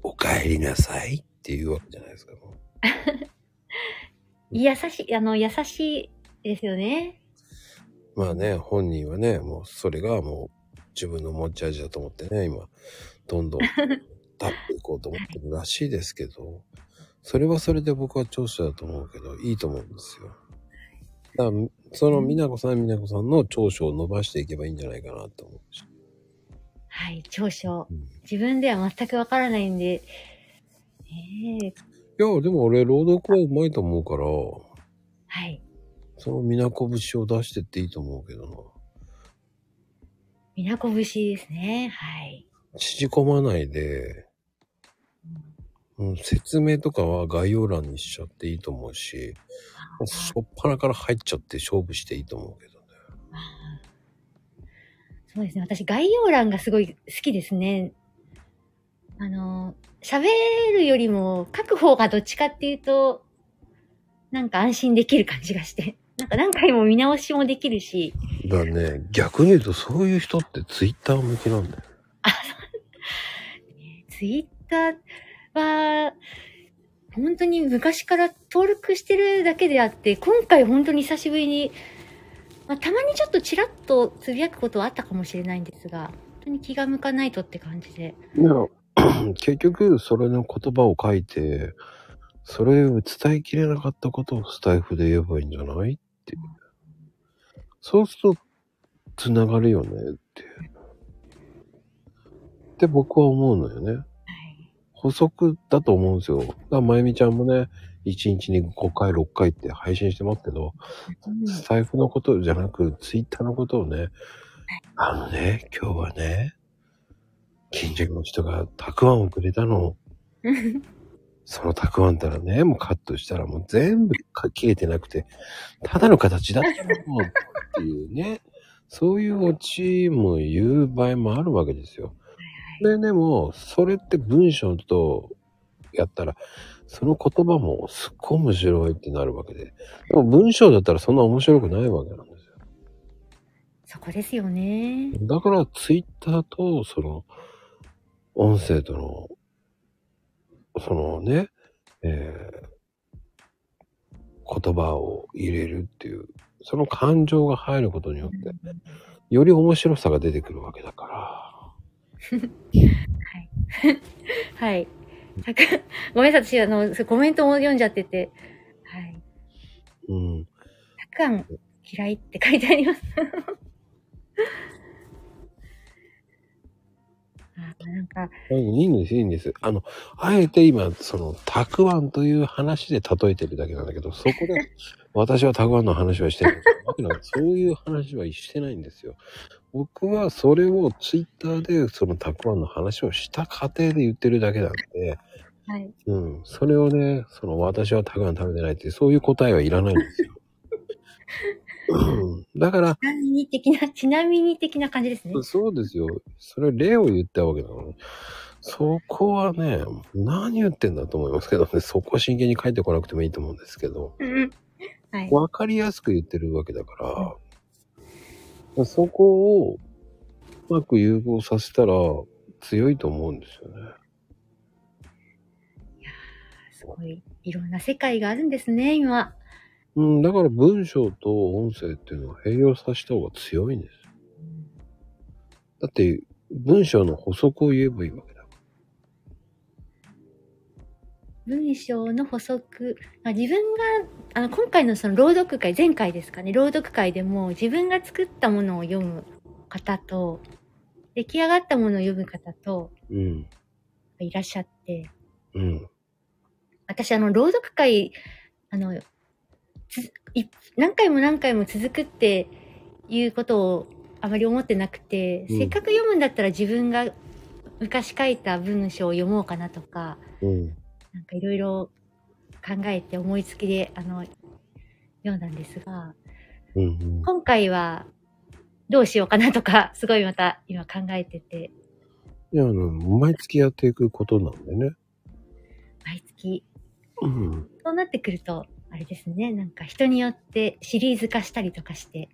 お帰りなさいっていうわけじゃないですか。優しい、あの、優しいですよね。まあね、本人はね、もうそれがもう自分の持ち味だと思ってね、今、どんどん立っていこうと思ってるらしいですけど、それはそれで僕は長所だと思うけど、いいと思うんですよ。だから、その美奈子さん、美奈子さんの長所を伸ばしていけばいいんじゃないかなと思うし。はい、長所う。ん自分では全くわからないんで、ええいや、でも俺、朗読はうまいと思うから、はい。その皆こ節を出してっていいと思うけどな。みなこ節ですね。はい。縮こまないで、うん、説明とかは概要欄にしちゃっていいと思うし、しょっぱなから入っちゃって勝負していいと思うけどね。そうですね。私、概要欄がすごい好きですね。あの、喋るよりも書く方がどっちかっていうと、なんか安心できる感じがして。なんか何回も見直しもできるし。だね、逆に言うとそういう人ってツイッター向きなんだよ。ツイッターは、本当に昔から登録してるだけであって、今回本当に久しぶりに、まあ、たまにちょっとちらっとつぶやくことはあったかもしれないんですが、本当に気が向かないとって感じで。結局、それの言葉を書いて、それを伝えきれなかったことをスタイフで言えばいいんじゃないって。そうすると、つながるよねって。って僕は思うのよね。はい。補足だと思うんですよ。だから、まゆみちゃんもね、1日に5回、6回って配信してますけど、うんスタイフのことじゃなく、ツイッターのことをね、あのね、今日はね、近所の人がたくあんをくれたの。そのたくあんたらね、もうカットしたらもう全部か切れてなくて、ただの形だったのっていうね、そういうオチも言う場合もあるわけですよ。で、でも、それって文章とやったら、その言葉もすっごい面白いってなるわけで。でも文章だったらそんな面白くないわけなんですよ。そこですよね。だからツイッターとその音声とのそのね、えー言葉を入れるっていう、その感情が入ることによって、より面白さが出てくるわけだから。はい。たくごめんなさい、私、あの、コメントも読んじゃってて、はい。うん。たくあん嫌いって書いてあります。あなんか、いいんです、いいんです。あの、あえて今、その、たくあんという話で例えてるだけなんだけど、そこで、私はたくあんの話はしてない。わけなんかそういう話はしてないんですよ。僕はそれをツイッターで、そのたくあんの話をした過程で言ってるだけなんで、はい。うん。それをね、その、私はたくあん食べてないっていう、そういう答えはいらないんですよ。うん。だから、ちなみに的な、ちなみに的な感じですね。そうですよ。それ例を言ったわけなのに。そこはね、何言ってんだと思いますけどね、そこは真剣に書いてこなくてもいいと思うんですけど、うんうん。はい。わかりやすく言ってるわけだから、そこをうまく融合させたら強いと思うんですよね。すごい、いろんな世界があるんですね、今。うん、だから文章と音声っていうのは併用させた方が強いんです。だって、文章の補足を言えばいいわけ文章の補足、まあ、自分が、あの、今回のその朗読会、前回ですかね、朗読会でも自分が作ったものを読む方と、出来上がったものを読む方と、うん。いらっしゃって、うん。私あの、朗読会、あの、つい何回も何回も続くっていうことをあまり思ってなくて、うんせっかく読むんだったら自分が昔書いた文章を読もうかなとか、うん。なんかいろいろ考えて思いつきで、あの、読んだんですが、うん。うん。今回はどうしようかなとか、すごいまた今考えてて、いや、あの、毎月やっていくことなんでね。毎月、うん。そうなってくると、あれですね、なんか人によってシリーズ化したりとかして、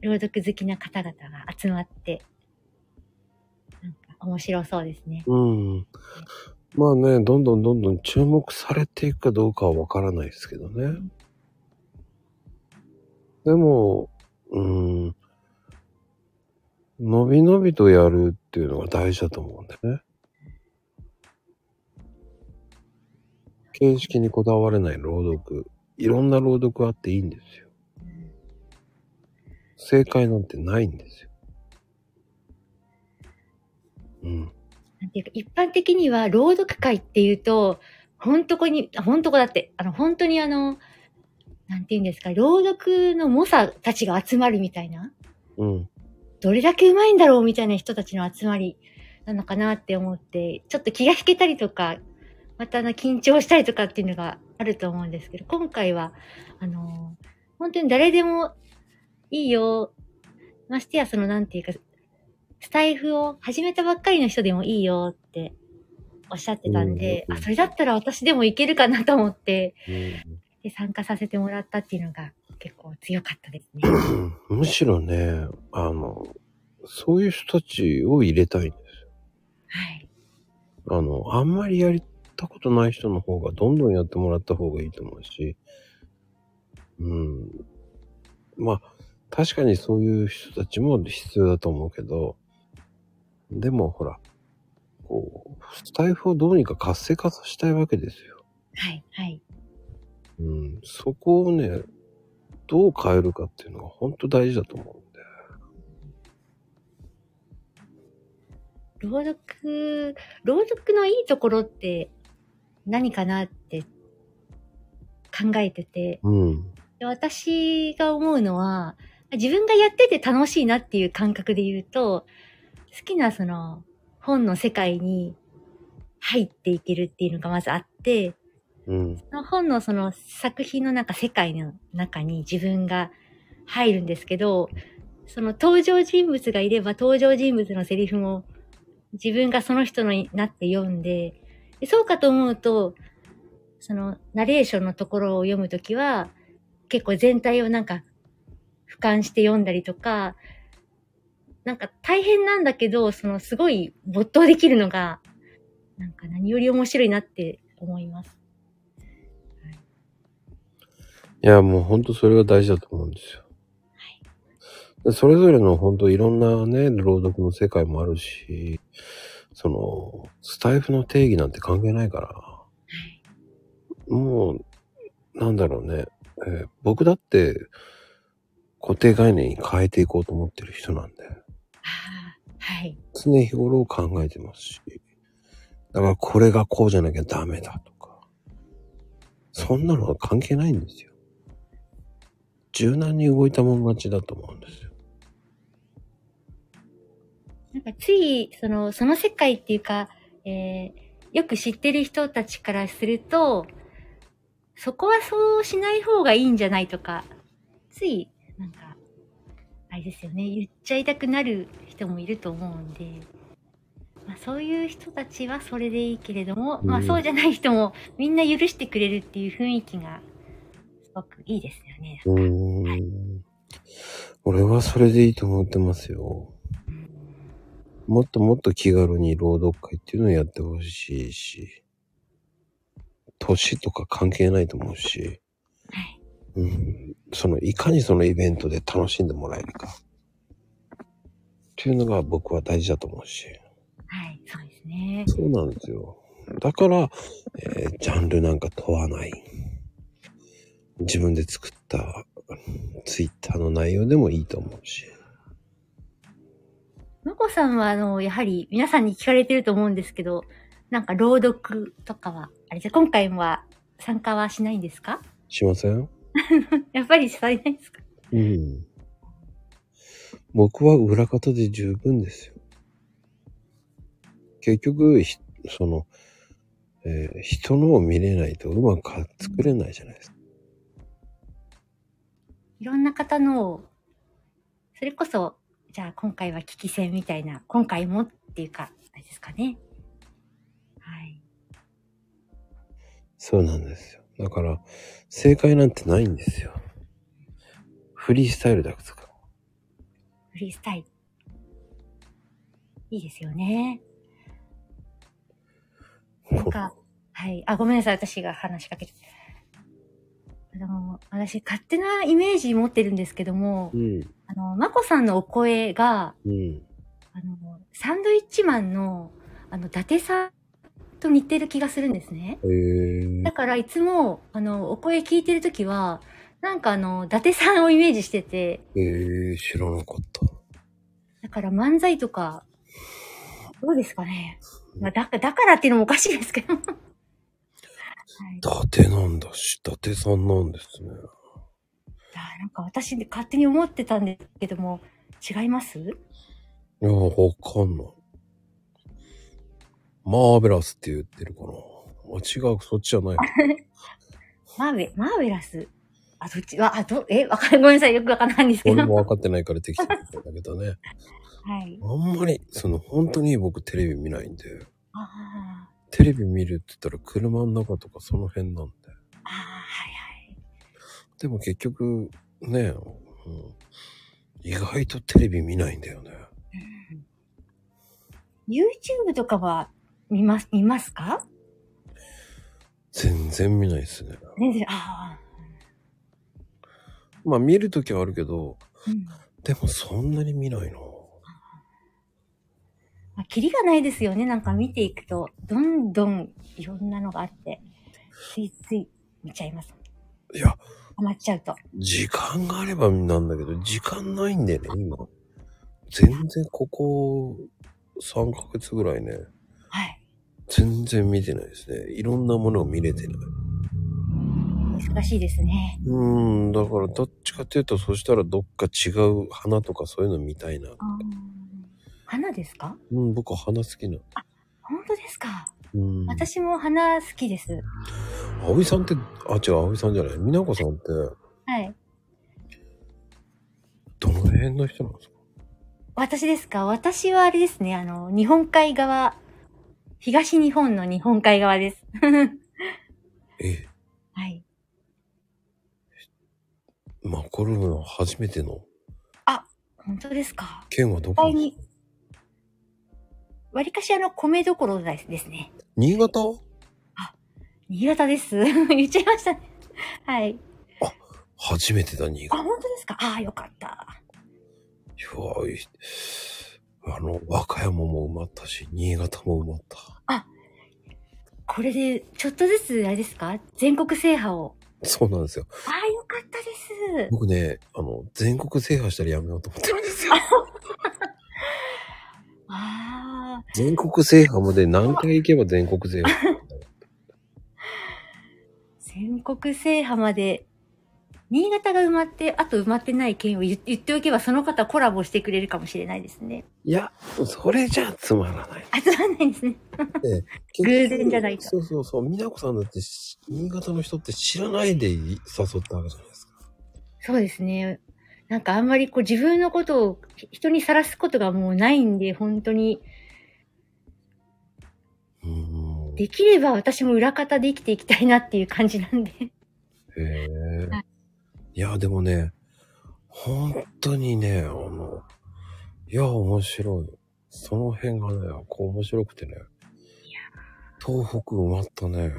朗読好きな方々が集まって、なんか面白そうですね。うん。まあね、どんどんどんどん注目されていくかどうかはわからないですけどね。でも、うん、伸び伸びとやるっていうのが大事だと思うんだよね。形式にこだわれない朗読。いろんな朗読あっていいんですよ。正解なんてないんですよ。うん。なんていうか、一般的には朗読会っていうと、本当に、本当だって、あの、本当にあの、なんていうんですか、朗読の猛者たちが集まるみたいな、うん。どれだけ上手いんだろうみたいな人たちの集まりなのかなって思って、ちょっと気が引けたりとか、またあの、緊張したりとかっていうのがあると思うんですけど、今回は、あの、本当に誰でもいいよ。ましてやその、なんていうか、スタイフを始めたばっかりの人でもいいよっておっしゃってたんで、うんあ、それだったら私でもいけるかなと思って、うんで参加させてもらったっていうのが結構強かったですね。むしろね、あの、そういう人たちを入れたいんですよ。はい。あの、あんまりやったことない人の方がどんどんやってもらった方がいいと思うし、うん。まあ、確かにそういう人たちも必要だと思うけど、でもほら、こう、スタイフをどうにか活性化させたいわけですよ。はい。はい。うん。そこをね、どう変えるかっていうのが本当大事だと思うんで。朗読、朗読のいいところって何かなって考えてて、うん。で私が思うのは、自分がやってて楽しいなっていう感覚で言うと、好きなその本の世界に入っていけるっていうのがまずあって、うん。その本のその作品の中、世界の中に自分が入るんですけど、その登場人物がいれば登場人物のセリフも自分がその人になって読んで、でそうかと思うと、その、ナレーションのところを読むときは、結構全体をなんか、俯瞰して読んだりとか、なんか大変なんだけど、そのすごい没頭できるのが、なんか何より面白いなって思います。い。や、もう本当それが大事だと思うんですよ。でそれぞれの本当いろんなね、朗読の世界もあるし、その、スタイフの定義なんて関係ないから、もう、なんだろうね、えー僕だって固定概念に変えていこうと思ってる人なんで、ああ、はい。常日頃考えてますし、だからこれがこうじゃなきゃダメだとか、そんなのは関係ないんですよ。柔軟に動いたもん勝ちだと思うんですよ。なんかつい、その、その世界っていうか、えー、よく知ってる人たちからすると、そこはそうしない方がいいんじゃないとか、つい、あれですよね、言っちゃいたくなる人もいると思うんで、まあ、そういう人たちはそれでいいけれども、まあうんそうじゃない人もみんな許してくれるっていう雰囲気が、すごくいいですよね。うーん。俺はそれでいいと思ってますよ。もっともっと気軽に朗読会っていうのをやってほしいし、年とか関係ないと思うし、はい。うん、その、いかにそのイベントで楽しんでもらえるか。っていうのが僕は大事だと思うし。はい、そうですね。そうなんですよ。だから、えージャンルなんか問わない。自分で作ったツイッターの内容でもいいと思うし。まこさんは、あの、やはり皆さんに聞かれてると思うんですけど、なんか朗読とかは、あれじゃ、今回は参加はしないんですか？しません やっぱりされないですか？うん。僕は裏方で十分ですよ。結局、ひその、えー人のを見れないとうまく作れないじゃないですか。いろんな方の、それこそ、じゃあ今回は聞き戦みたいな、今回もっていうか、あれですかね。はい。そうなんですよ。だから、正解なんてないんですよ。フリースタイルだから。フリースタイル。いいですよね。なんか、はい。あ、ごめんなさい。私が話しかけて。あの、私、勝手なイメージ持ってるんですけどもう、ん。あの、まこさんのお声が、うん。あの、サンドイッチマンの、あの、伊達さんと似てる気がするんですね。だからいつも、あの、お声聞いてるときは、なんかあの、伊達さんをイメージしてて、えー、知らなかった。だから漫才とか、どうですかね。まあ、だかだからっていうのもおかしいですけど。はい、伊達なんだし、伊達さんなんですね。あなんか私で勝手に思ってたんですけども、違います？いや、わかんない。マーベラスって言ってるかな。あ、違う、そっちじゃない。マーベ、マーベラス？あ、どっち、あ、あど、え、わかん、ごめんなさい。よくわかんないんですけど。俺も分かってないから適当に言ったんだけどね。はい。あんまり、その、本当に僕テレビ見ないんで、ああ、テレビ見るって言ったら車の中とかその辺なんで。ああ、はいはい。でも結局、ね、うん、意外とテレビ見ないんだよね。YouTube とかは見ます、見ますか？全然見ないですね。全然、ああ、まあ見るときはあるけど、うん。でもそんなに見ないな。まあ、キリがないですよね。なんか見ていくと、どんどんいろんなのがあって、ついつい見ちゃいます。いや、ハマっちゃうと。時間があればなんだけど、時間ないんだよね、今。全然ここ3ヶ月ぐらいね、はい。全然見てないですね。いろんなものを見れてない。難しいですね。うーん、だからどっちかっていうと、そしたらどっか違う花とかそういうの見たいな。花ですか？うん、僕は花好きな。本当ですか？うん。私も花好きです。葵さんって、あ、違う、葵さんじゃない。美奈子さんって、はい。どの辺の人なんですか？私ですか？私はあれですね、あの、日本海側、東日本の日本海側です。え、はい。マコルームの初めての本当ですか？県はどこに、わりか？しあの、米どころですね。新潟？新潟です。言っちゃいましたね。はい。初めてだ、新あ、潟。本当ですか？ああ、よかった。いやいあの、和歌山も埋まったし、新潟も埋まった。これで、ちょっとずつ、あれですか？全国制覇を。そうなんですよ。ああ、よかったです。僕ね、あの、全国制覇したらやめようと思ってるんですよ。ああ、全国制覇まで何回行けば全国制覇 全国制覇まで、新潟が埋まって、あと埋まってない県を言言っておけば、その方コラボしてくれるかもしれないですね。いや、それじゃつまらない。あ、つまんないですね。偶然じゃないとそうそうそう。美奈子さんだってし、新潟の人って知らないで誘ったわけじゃないですか。そうですね。なんかあんまりこう自分のことを人にさらすことがもうないんで、本当に、うーん。できれば私も裏方で生きていきたいなっていう感じなんで。へえはい。いや、でもね、本当にね、あの、いや、面白い。その辺がね、こう面白くてね。東北埋まったね。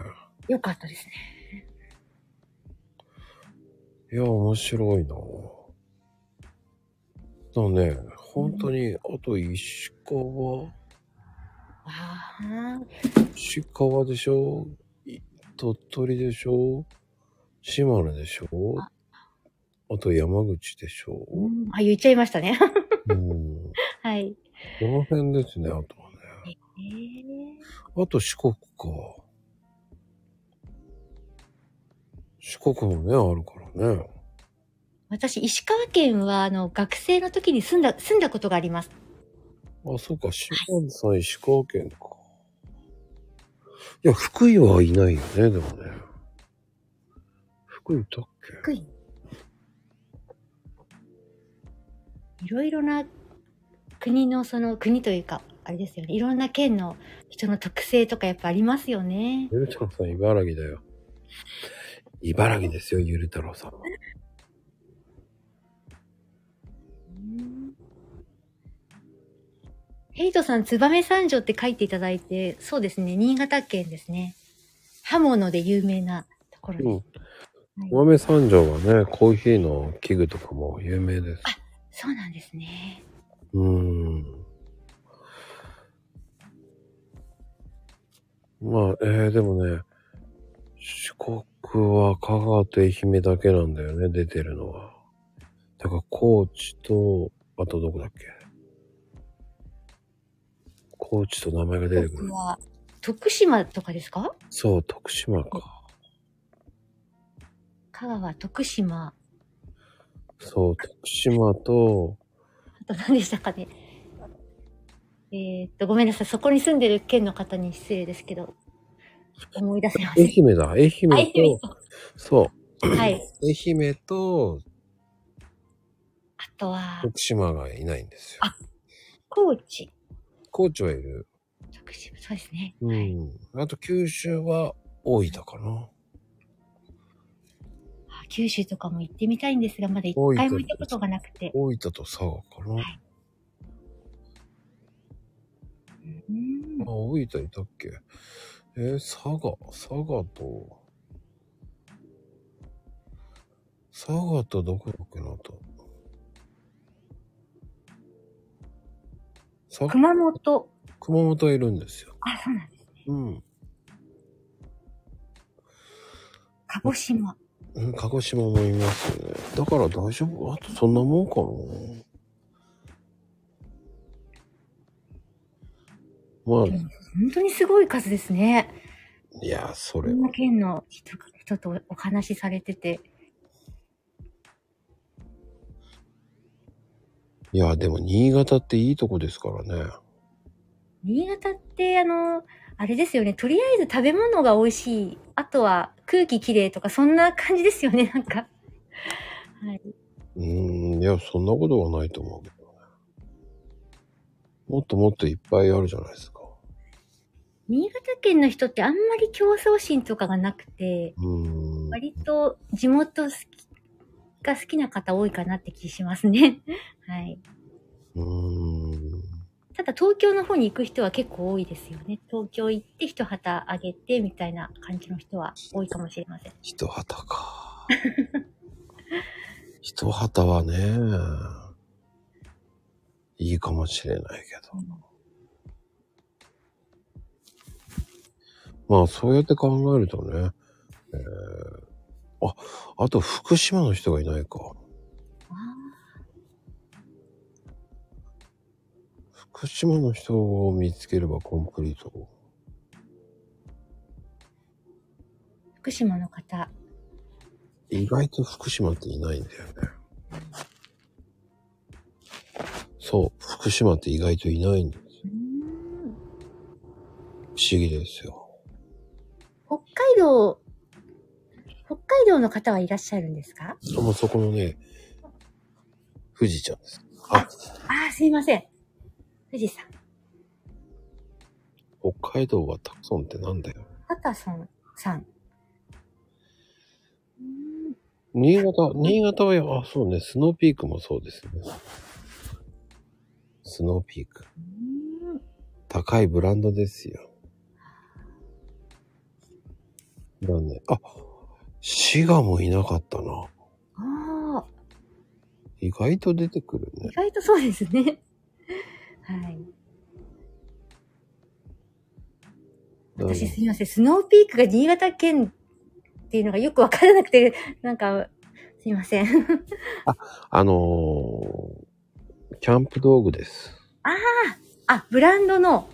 よかったですね。いや、面白いなだね、本当に、あと石川、ああ、石川でしょ？い鳥取でしょ？島根でしょ？ああと山口でしょう？んあ、言っちゃいましたね。うん。はい。この辺ですね、あとはね。ええあと四国か。四国もね、あるからね。私、石川県は、あの、学生の時に住んだ、住んだことがあります。あ、そうか、島根さん、石川県か。いや、福井はいないよね、でもね。福井いたっけ？福井。いろいろな国の、その、国というか、あれですよね。いろんな県の人の特性とかやっぱありますよね。ゆる太郎さん、茨城だよ。茨城ですよ、ゆる太郎さん。うんヘイトさん、燕三条って書いていただいて、そうですね、新潟県ですね。刃物で有名なところです。うん。はい豆三条はね、コーヒーの器具とかも有名です。そうなんですね。うーん。まあ、えー、でもね、四国は香川と愛媛だけなんだよね、出てるのは。だから、高知と、あとどこだっけ？高知と名前が出てくる徳島とかですか？そう、徳島か。香川、徳島、そう、徳島と、あと何でしたかね。えー、っと、ごめんなさい。そこに住んでる県の方に失礼ですけど、思い出せません。愛媛だ、愛媛愛媛と、そう、はい。愛媛とあとは、徳島がいないんですよ。あ高知、高知はいる。徳島、そうですね。うん。あと九州は大分かな。あ九州とかも行ってみたいんですが、まだ一回も行ったことがなくて。大分と佐賀かな。はいうんあ、大分いたっけ？えー佐賀、佐賀と、佐賀とどこだっけなと。熊本。熊本いるんですよ。あ、そうなんです。うん。鹿児島。うん、鹿児島もいますよね。だから大丈夫？あとそんなもんかな？まあ、本当にすごい数ですね。いや、それこんな県の人人とお話しされてて。いや、でも新潟っていいとこですからね。新潟って、あの、あれですよね。とりあえず食べ物が美味しい。あとは空気きれいとか、そんな感じですよね、なんか。はい。うーん、いや、そんなことはないと思うけどね。もっともっといっぱいあるじゃないですか。新潟県の人ってあんまり競争心とかがなくて。割と地元好きが好きな方多いかなって気しますね。はい。うーん。ただ東京の方に行く人は結構多いですよね。東京行って一旗あげてみたいな感じの人は多いかもしれません。一旗か。一旗はね、いいかもしれないけど。まあ、そうやって考えるとね、えー、あ、あと福島の人がいないか。福島の人を見つければコンプリート。ー福島の方。意外と福島っていないんだよね。そう、福島って意外といないんです。不思議ですよ。北海道、北海道の方はいらっしゃるんですか？あもうそこのね、富士ちゃんです。あ、ああ、すいません。富士山。北海道はタクソンってなんだよ。パタソンさん。新潟、新潟はや、あ、そうね、スノーピークもそうですね。スノーピーク。高いブランドですよ。だね。あ、滋賀もいなかったな。ああ、意外と出てくるね意。外とそうですね。はい。私すみません。スノーピークが新潟県っていうのがよくわからなくて、なんか、すいません。あのー、キャンプ道具です。あ、ブランドの。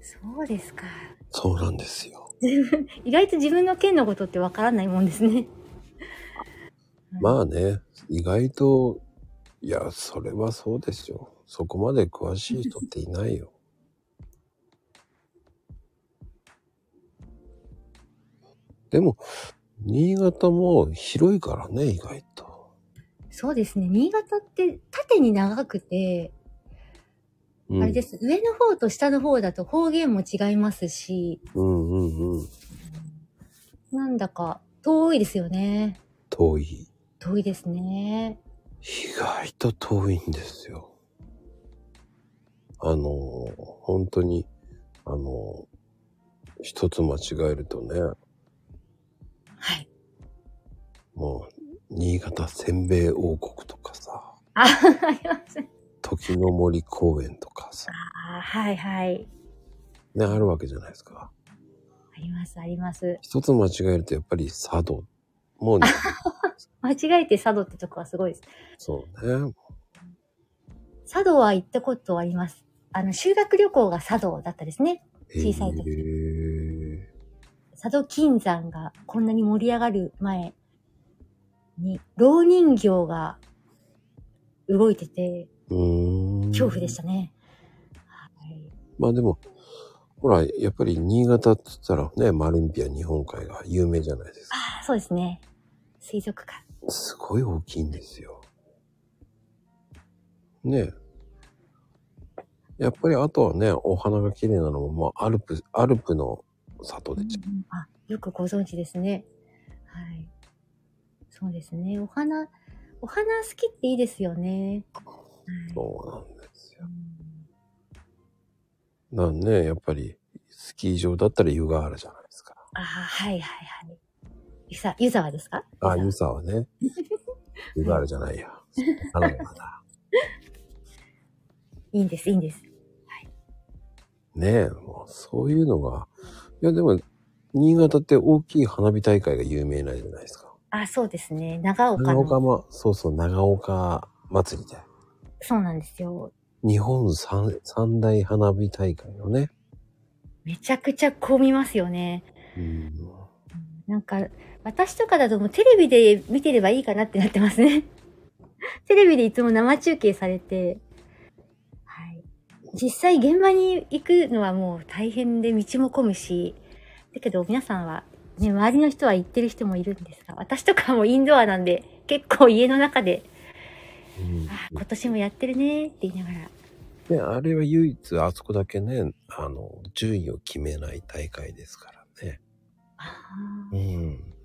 そうですか。そうなんですよ。意外と自分の県のことってわからないもんですね。まあね、意外と、いや、それはそうですよ。そこまで詳しい人っていないよ。でも、新潟も広いからね、意外と。そうですね。新潟って縦に長くて、うん、あれです。上の方と下の方だと方言も違いますし、うんうんうん。なんだか遠いですよね。遠い。遠いですね。意外と遠いんですよ。あの、本当に、あの、一つ間違えるとね、はい。もう、新潟せんべい王国とかさ、あ、あります。時の森公園とかさ、あはいはい。ね、あるわけじゃないですか。あります、あります。一つ間違えるとやっぱり佐渡。もうね、間違えて佐渡ってとこはすごいです。そうね。佐渡は行ったことあります。あの、修学旅行が佐渡だったですね。小さい時へー佐渡金山がこんなに盛り上がる前に、老人形が動いてて。恐怖でしたね。はい。まあでも、ほら、やっぱり新潟って言ったらね、マリンピア日本海が有名じゃないですか。ああ、そうですね。水族館。すごい大きいんですよ。ねえ。やっぱりあとはね、お花が綺麗なのも、まあ、アルプ、アルプの里でしょ。あ、よくご存知ですね。はい。そうですね。お花、お花好きっていいですよね。はいそうなんですよ。うんなんね、やっぱり、スキー場だったら湯河原じゃないですか。ああ、はいはいはい。ゆさ、湯沢ですか？あ、湯沢ね。湯河原じゃないや。あのだ。いいんです、いいんです。ねえ、もうそういうのが、いやでも、新潟って大きい花火大会が有名なんじゃないですか。あ、そうですね。長岡長岡の。も、そうそう、長岡祭りで。そうなんですよ。日本三三大花火大会のね。めちゃくちゃ混みますよね。うん、なんか、私とかだともうテレビで見てればいいかなってなってますね。テレビでいつも生中継されて、はい。実際現場に行くのはもう大変で道も混むし、だけど皆さんは、ね、周りの人は行ってる人もいるんですが、私とかもインドアなんで、結構家の中で、うんあ今年もやってるねって言いながらで、あれは唯一あそこだけね、あの、順位を決めない大会ですからね。あうーん。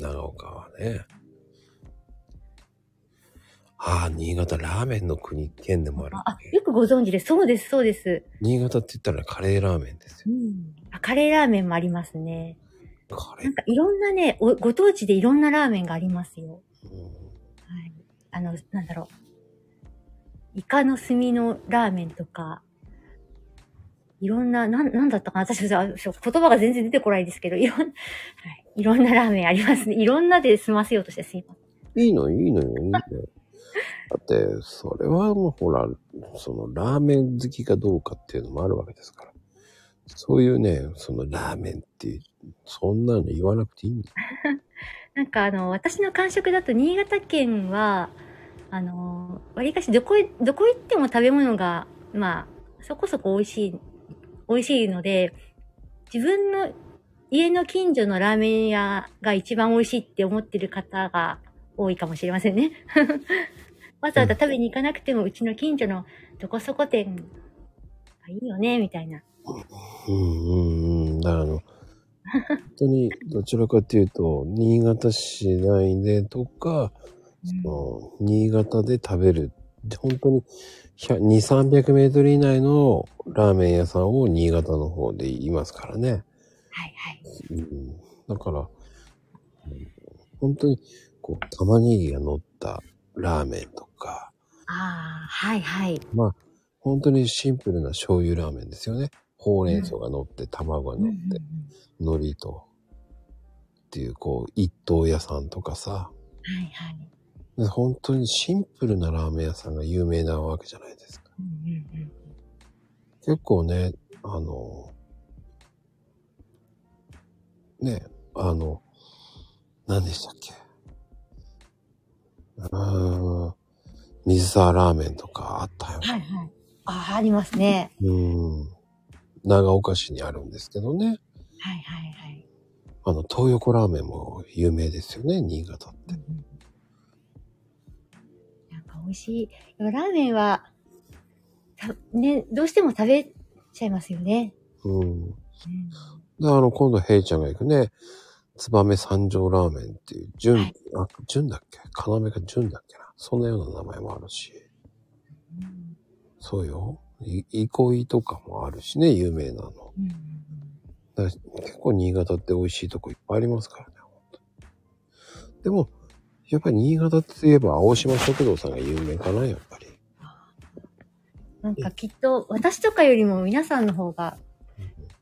長岡はね。ああ、新潟ラーメンの国、県でもある、あ、よくご存知です。そうです、そうです。新潟って言ったらカレーラーメンですよ。あカレーラーメンもありますね。カレーなん。かいろんなね、おご当地でいろんなラーメンがありますよ。うんはい。あの、なんだろう。イカの炭のラーメンとか、いろんな、なん、なんだったかな？私、言葉が全然出てこないですけど、いろん、はい。いろんなラーメンありますね。いろんなで済ませようとしてすいません。いいのいいのよ、いいのよ。だって、それはもうほら、そのラーメン好きかどうかっていうのもあるわけですから。そういうね、そのラーメンってそんなの言わなくていいんだよ。なんかあの、私の感触だと、新潟県は、あの、わりかしどこへ、どこ行っても食べ物が、まあ、そこそこ美味しい、美味しいので、自分の家の近所のラーメン屋が一番美味しいって思ってる方が多いかもしれませんね。わざわざ食べに行かなくても、うちの近所のどこそこ店がいいよね、みたいな。うんうんうん。だからあの、本当にどちらかというと、新潟市内でとか、その新潟で食べる、本当に100 2、300メートル以内のラーメン屋さんを新潟の方で言いますからね。はいはい。うん、だから、うん本当に、こう、玉ねぎが乗ったラーメンとか、ああ、はいはい。まあ、本当にシンプルな醤油ラーメンですよね。ほうれん草が乗って、卵が乗って、海苔と、っていう、こう、一等屋さんとかさ、はいはい。で本当にシンプルなラーメン屋さんが有名なわけじゃないですか。うんうんうん結構ね、あの、ね、あの、何でしたっけ。うーん、水沢ラーメンとかあったよ。はいはい。ああ、ありますね。うん。長岡市にあるんですけどね。はいはいはい。あの、東横ラーメンも有名ですよね、新潟って。なんか美味しい。ラーメンは、たね、どうしても食べちゃいますよね。うん。で、あの、今度、ヘイちゃんが行くね、燕三条ラーメンっていう、純、はいあ、純だっけ？要が純だっけな。そんなような名前もあるし。うんそうよ。い、憩いとかもあるしね、有名なの。う結構新潟って美味しいとこいっぱいありますからね、でも、やっぱり新潟って言えば青島食堂さんが有名かな、やっぱり。なんかきっと私とかよりも皆さんの方が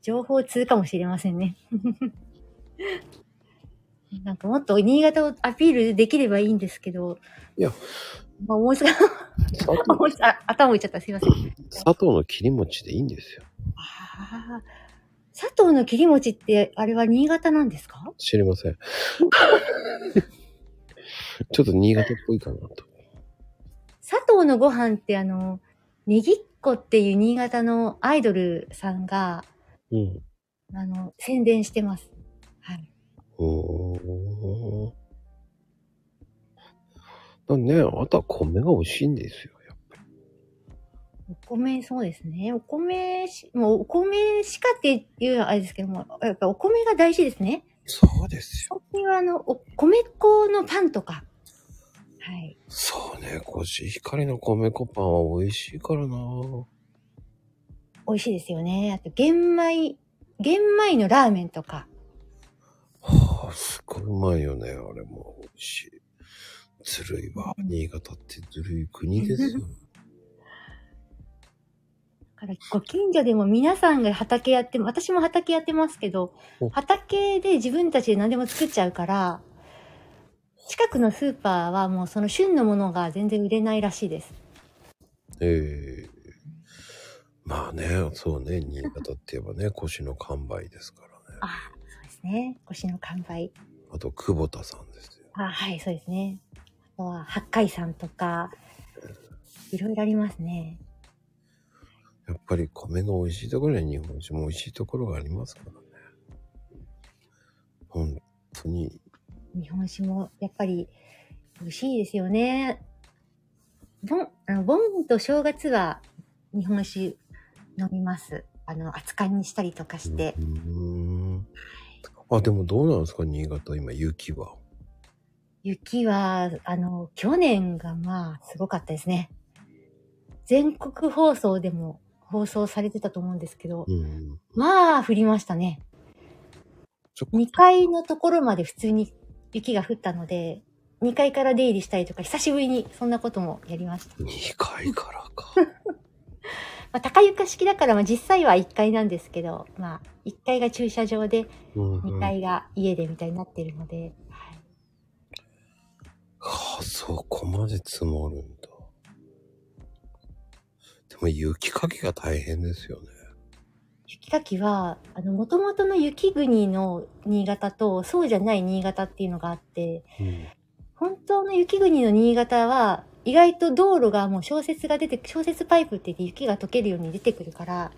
情報通かもしれませんね。なんかもっと新潟をアピールできればいいんですけど。いや、まあ、思いつか、佐藤 思いつあ頭打っちゃった。すいません。佐藤の切り餅でいいんですよ。ああ。佐藤の切り餅って、あれは新潟なんですか？知りません。ちょっと新潟っぽいかなと。佐藤のご飯ってあの、ネギっ子っていう新潟のアイドルさんが、うん。あの、宣伝してます。はい。おー。だね、あとは米が美味しいんですよ、やっぱり。お米、そうですね。お米し、もうお米しかっていうのはあれですけども、やっぱお米が大事ですね。そうですよ。最近はあの、お米粉のパンとか。はい。そうね、コシヒカリの米粉パンは美味しいからな美味しいですよね。あと、玄米、玄米のラーメンとか。はあ、すごいうまいよね、あれも美味しい。ずるいわ。新潟ってずるい国ですよ。だから、ご近所でも皆さんが畑やっても、私も畑やってますけどお、畑で自分たちで何でも作っちゃうから、近くのスーパーはもうその旬のものが全然売れないらしいです。ええまあね、そうね、新潟って言えばね、腰の完売ですからね。ああ、そうですね。腰の完売。あと、久保田さんですよ。ああ、はい、そうですね。あとは、八海山とか、いろいろありますね。やっぱり米が美味しいところには日本酒も美味しいところがありますからね。本当に。日本酒もやっぱり美味しいですよね。盆、あの盆と正月は日本酒飲みます。あの、扱いにしたりとかして。あ、でもどうなんですか新潟、今、雪は？雪は、あの、去年がまあ、すごかったですね。全国放送でも放送されてたと思うんですけど、うん。まあ、降りましたね。ちょ2階のところまで普通に雪が降ったので、2階から出入りしたりとか、久しぶりにそんなこともやりました。2階からか。まあ、高床式だから、まあ、実際は1階なんですけど、まあ、1階が駐車場で、うんうん2階が家でみたいになってるので、はいはあ、そこまで積もるんだ。でも雪かきが大変ですよね。雪かきは、あの、元々の雪国の新潟と、そうじゃない新潟っていうのがあって、うん。本当の雪国の新潟は、意外と道路がもう小雪が出て、小雪パイプって言って雪が溶けるように出てくるから、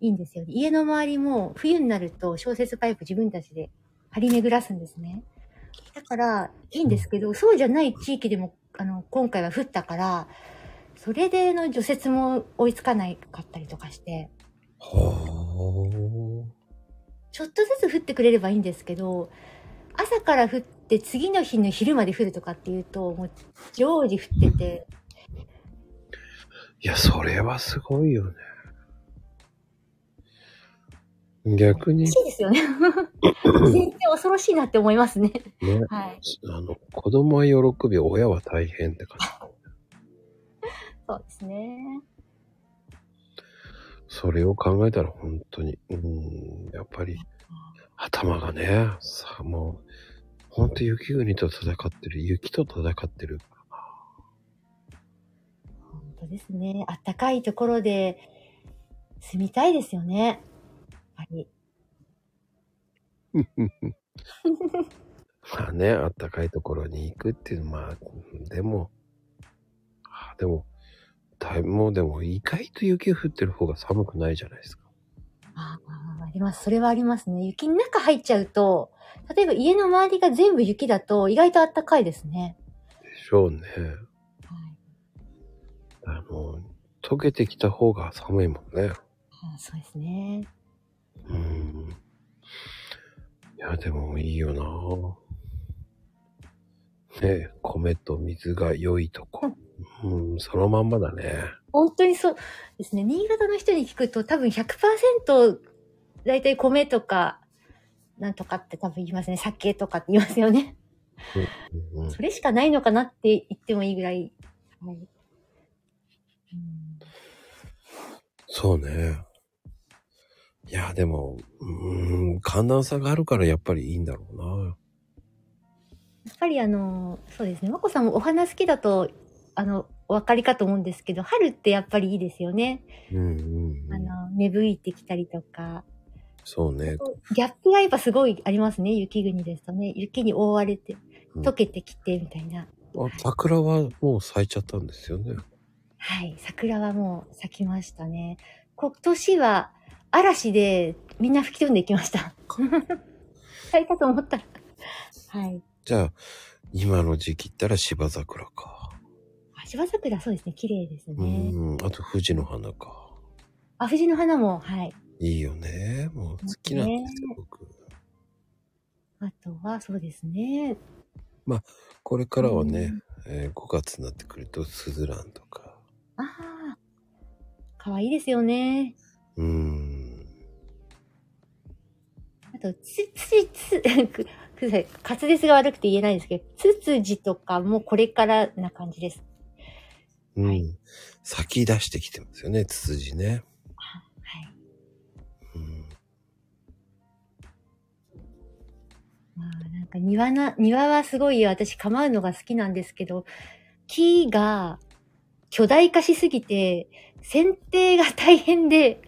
いいんですよ。家の周りも冬になると小雪パイプ自分たちで張り巡らすんですね。だから、いいんですけど、そうじゃない地域でも、あの、今回は降ったから、それでの除雪も追いつかないかったりとかして、はちょっとずつ降ってくれればいいんですけど、朝から降って次の日の昼まで降るとかっていうと、もう常時降ってて、あ。いや、それはすごいよね。逆に欲しいですよね。全然恐ろしいなって思いますね。ね、はい。あの、子供は喜び、親は大変って感じ。そうですね。それを考えたら本当に、うん、やっぱり頭がね、さあもう、本当雪国と戦ってる、雪と戦ってる。本当ですね。あったかいところで住みたいですよね。やっぱり。まあね、あったかいところに行くっていう、まあ、でも、あでも、だいもうでも意外と雪降ってる方が寒くないじゃないですか。ああ、あります。それはありますね。雪の中入っちゃうと、例えば家の周りが全部雪だと意外とあったかいですね。でしょうね。はい。あの、溶けてきた方が寒いもんね。あそうですね。うん。いや、でもいいよなねえ、米と水が良いとこ。うん、そのまんまだね。本当にそうですね。新潟の人に聞くと多分100%大体米とか、なんとかって多分言いますね。酒とかって言いますよね。うんうん、それしかないのかなって言ってもいいぐらい。はい。うんそうね。いや、でも、うん、寒暖差があるからやっぱりいいんだろうな。やっぱりあの、そうですね。まこさんもお花好きだと、あの、お分かりかと思うんですけど、春ってやっぱりいいですよね。うんうん、うん。あの、芽吹いてきたりとか。そうね。ギャップがやっぱすごいありますね。雪国ですとね。雪に覆われて、うん溶けてきてみたいな。あ桜はもう咲いちゃったんですよね。はい。桜はもう咲きましたね。今年は嵐でみんな吹き飛んでいきました。咲いたと思ったら。はい。じゃあ、今の時期言ったら芝桜か。あ芝桜そうですね。綺麗ですうね。ん、あと藤の花か。あ、藤の花も、はい。いいよね。もう好きなんですよ、僕。あとは、そうですね。これからはね、うんえー5月になってくるとスズランとか。ああ。可愛いですよね。うーん。あと、つ、つ、つ、く、く滑舌が悪くて言えないんですけど、つつじとかもこれからな感じです。うん。はい咲き出してきてますよね、ツツジね。なんか庭な、庭はすごい私構うのが好きなんですけど、木が巨大化しすぎて、剪定が大変で、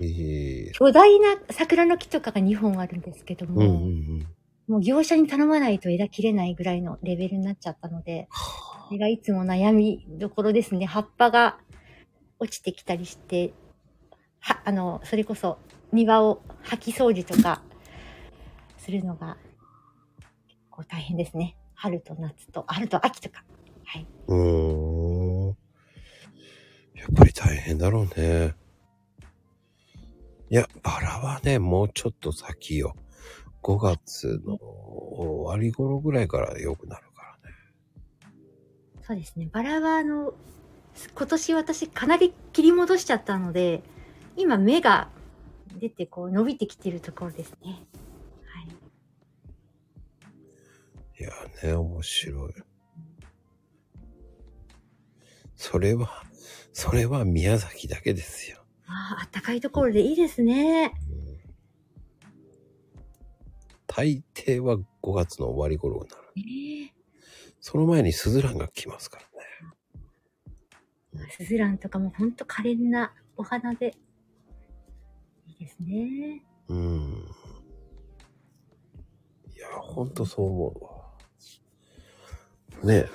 ええ巨大な桜の木とかが2本あるんですけども、うんうんうん。もう業者に頼まないと枝切れないぐらいのレベルになっちゃったので、それがいつも悩みどころですね。葉っぱが落ちてきたりして、は、あの、それこそ庭を掃き掃除とかするのが大変ですね。春と夏と、春と秋とか。はい。うーん。いやっぱり大変だろうね。いや、バラはね、もうちょっと先よ。5月の終わり頃ぐらいから良くなるからね。そうですね。バラはあの、今年私かなり切り戻しちゃったので、今芽が出てこう伸びてきてるところですね。いやね、面白い。それは、それは宮崎だけですよ。ああ、あったかいところでいいですね。大抵は5月の終わり頃になる。ええその前にスズランが来ますからね。スズランとかもほんと可憐なお花で、いいですね。うん。いや、ほんとそう思うわ。ね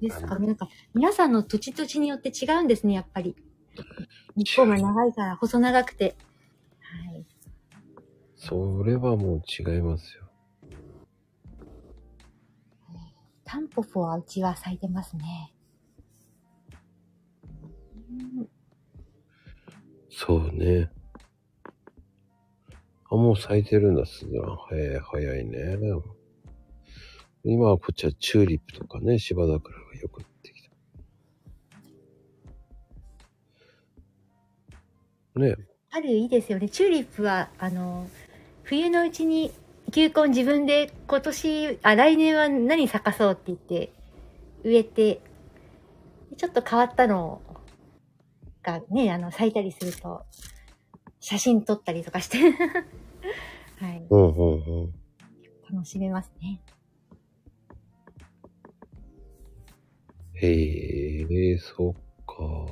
ですか？なんか、皆さんの土地土地によって違うんですね、やっぱり。日本が長いから細長くて。はい。それはもう違いますよ。タンポポはうちは咲いてますね。うんそうね。あ、もう咲いてるんだ、スズラン。早い、早いね。今はこっちはチューリップとかね、芝桜がよくなってきた。ね春いいですよね。チューリップは、あの、冬のうちに球根自分で今年、あ、来年は何咲かそうって言って植えて、ちょっと変わったのがね、あの、咲いたりすると、写真撮ったりとかして、はい、うんうんうん。楽しめますね。へえ、そっか。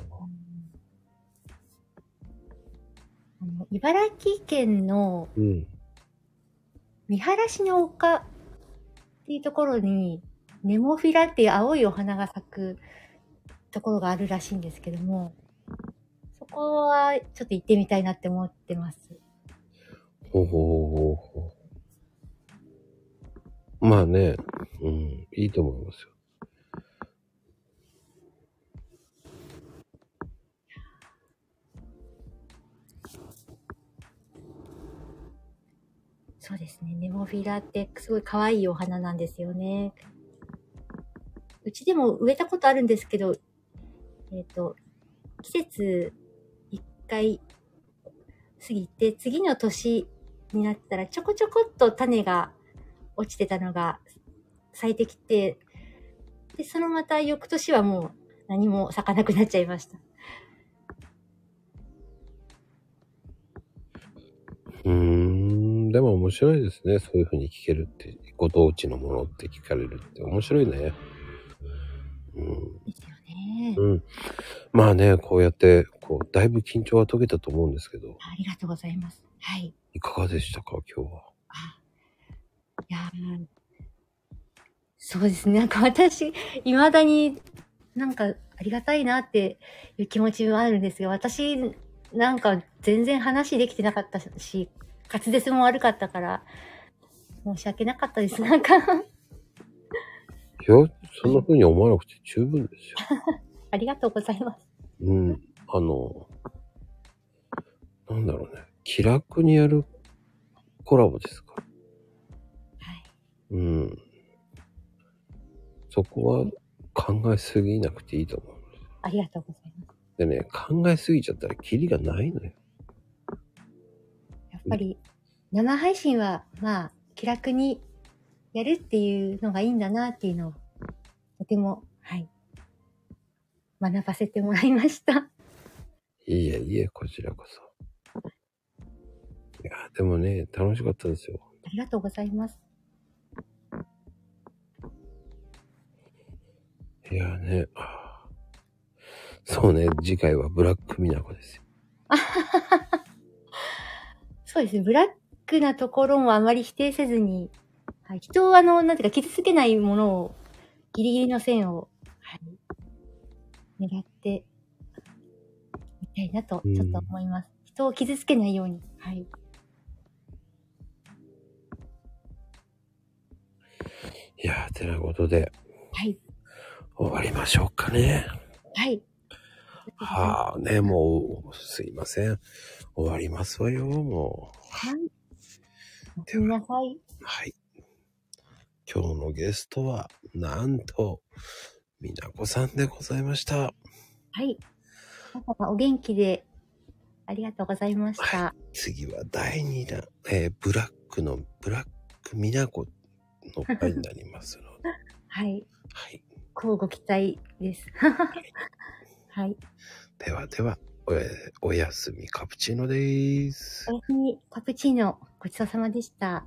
あの茨城県のうん。見晴らしの丘っていうところに、ネモフィラっていう青いお花が咲くところがあるらしいんですけども、そこはちょっと行ってみたいなって思ってます。ほうほうほうほう。まあね、うん、いいと思いますよ。そうですね。ネモフィラってすごい可愛いお花なんですよね。うちでも植えたことあるんですけど、えっ、と、季節一回過ぎて、次の年になったらちょこちょこっと種が落ちてたのが咲いてきて、で、そのまた翌年はもう何も咲かなくなっちゃいました。うん、でも面白いですね。そういうふうに聞けるって、ご当地のものって聞かれるって面白いね。うん。ですよね。うん。まあね、こうやって、こう、だいぶ緊張は解けたと思うんですけど、ありがとうございます。はい。いかがでしたか、今日は？いやーそうですね。なんか私、未だになんかありがたいなっていう気持ちもあるんですが、私、なんか全然話できてなかったし、滑舌も悪かったから、申し訳なかったです。なんか、いや、そんな風に思わなくて十分ですよ。ありがとうございます。うん。あの、なんだろうね。気楽にやるコラボですから。はい。うん。そこは考えすぎなくていいと思う。ありがとうございます。でね、考えすぎちゃったらキリがないのよ。やっぱり、生配信は、まあ、気楽にやるっていうのがいいんだなっていうのを、とても、はい、学ばせてもらいました。いいえ、いいえ、こちらこそ。いや、でもね、楽しかったですよ。ありがとうございます。いやね、そうね、次回はブラックミナコですよ。そうですね。ブラックなところもあまり否定せずに、はい、人をあの、なんていうか傷つけないものを、ギリギリの線を、はい、狙って、みたいなと、ちょっと思います。人を傷つけないように、はい。いやー、てなことではい。終わりましょうかね。はい。はあ、ね、もう、すいません。終わりますわよ、もう。はい。おやすみなさい。はい。今日のゲストは、なんと、みなこさんでございました。はい。お元気で、ありがとうございました。次は第2弾、えーブラックの、ブラックみなこの回になりますので、はい。はい。交互期待です。はい。ではでは、おやおやすみカプチーノですお。やすみ、カプチーノ、ごちそうさまでした。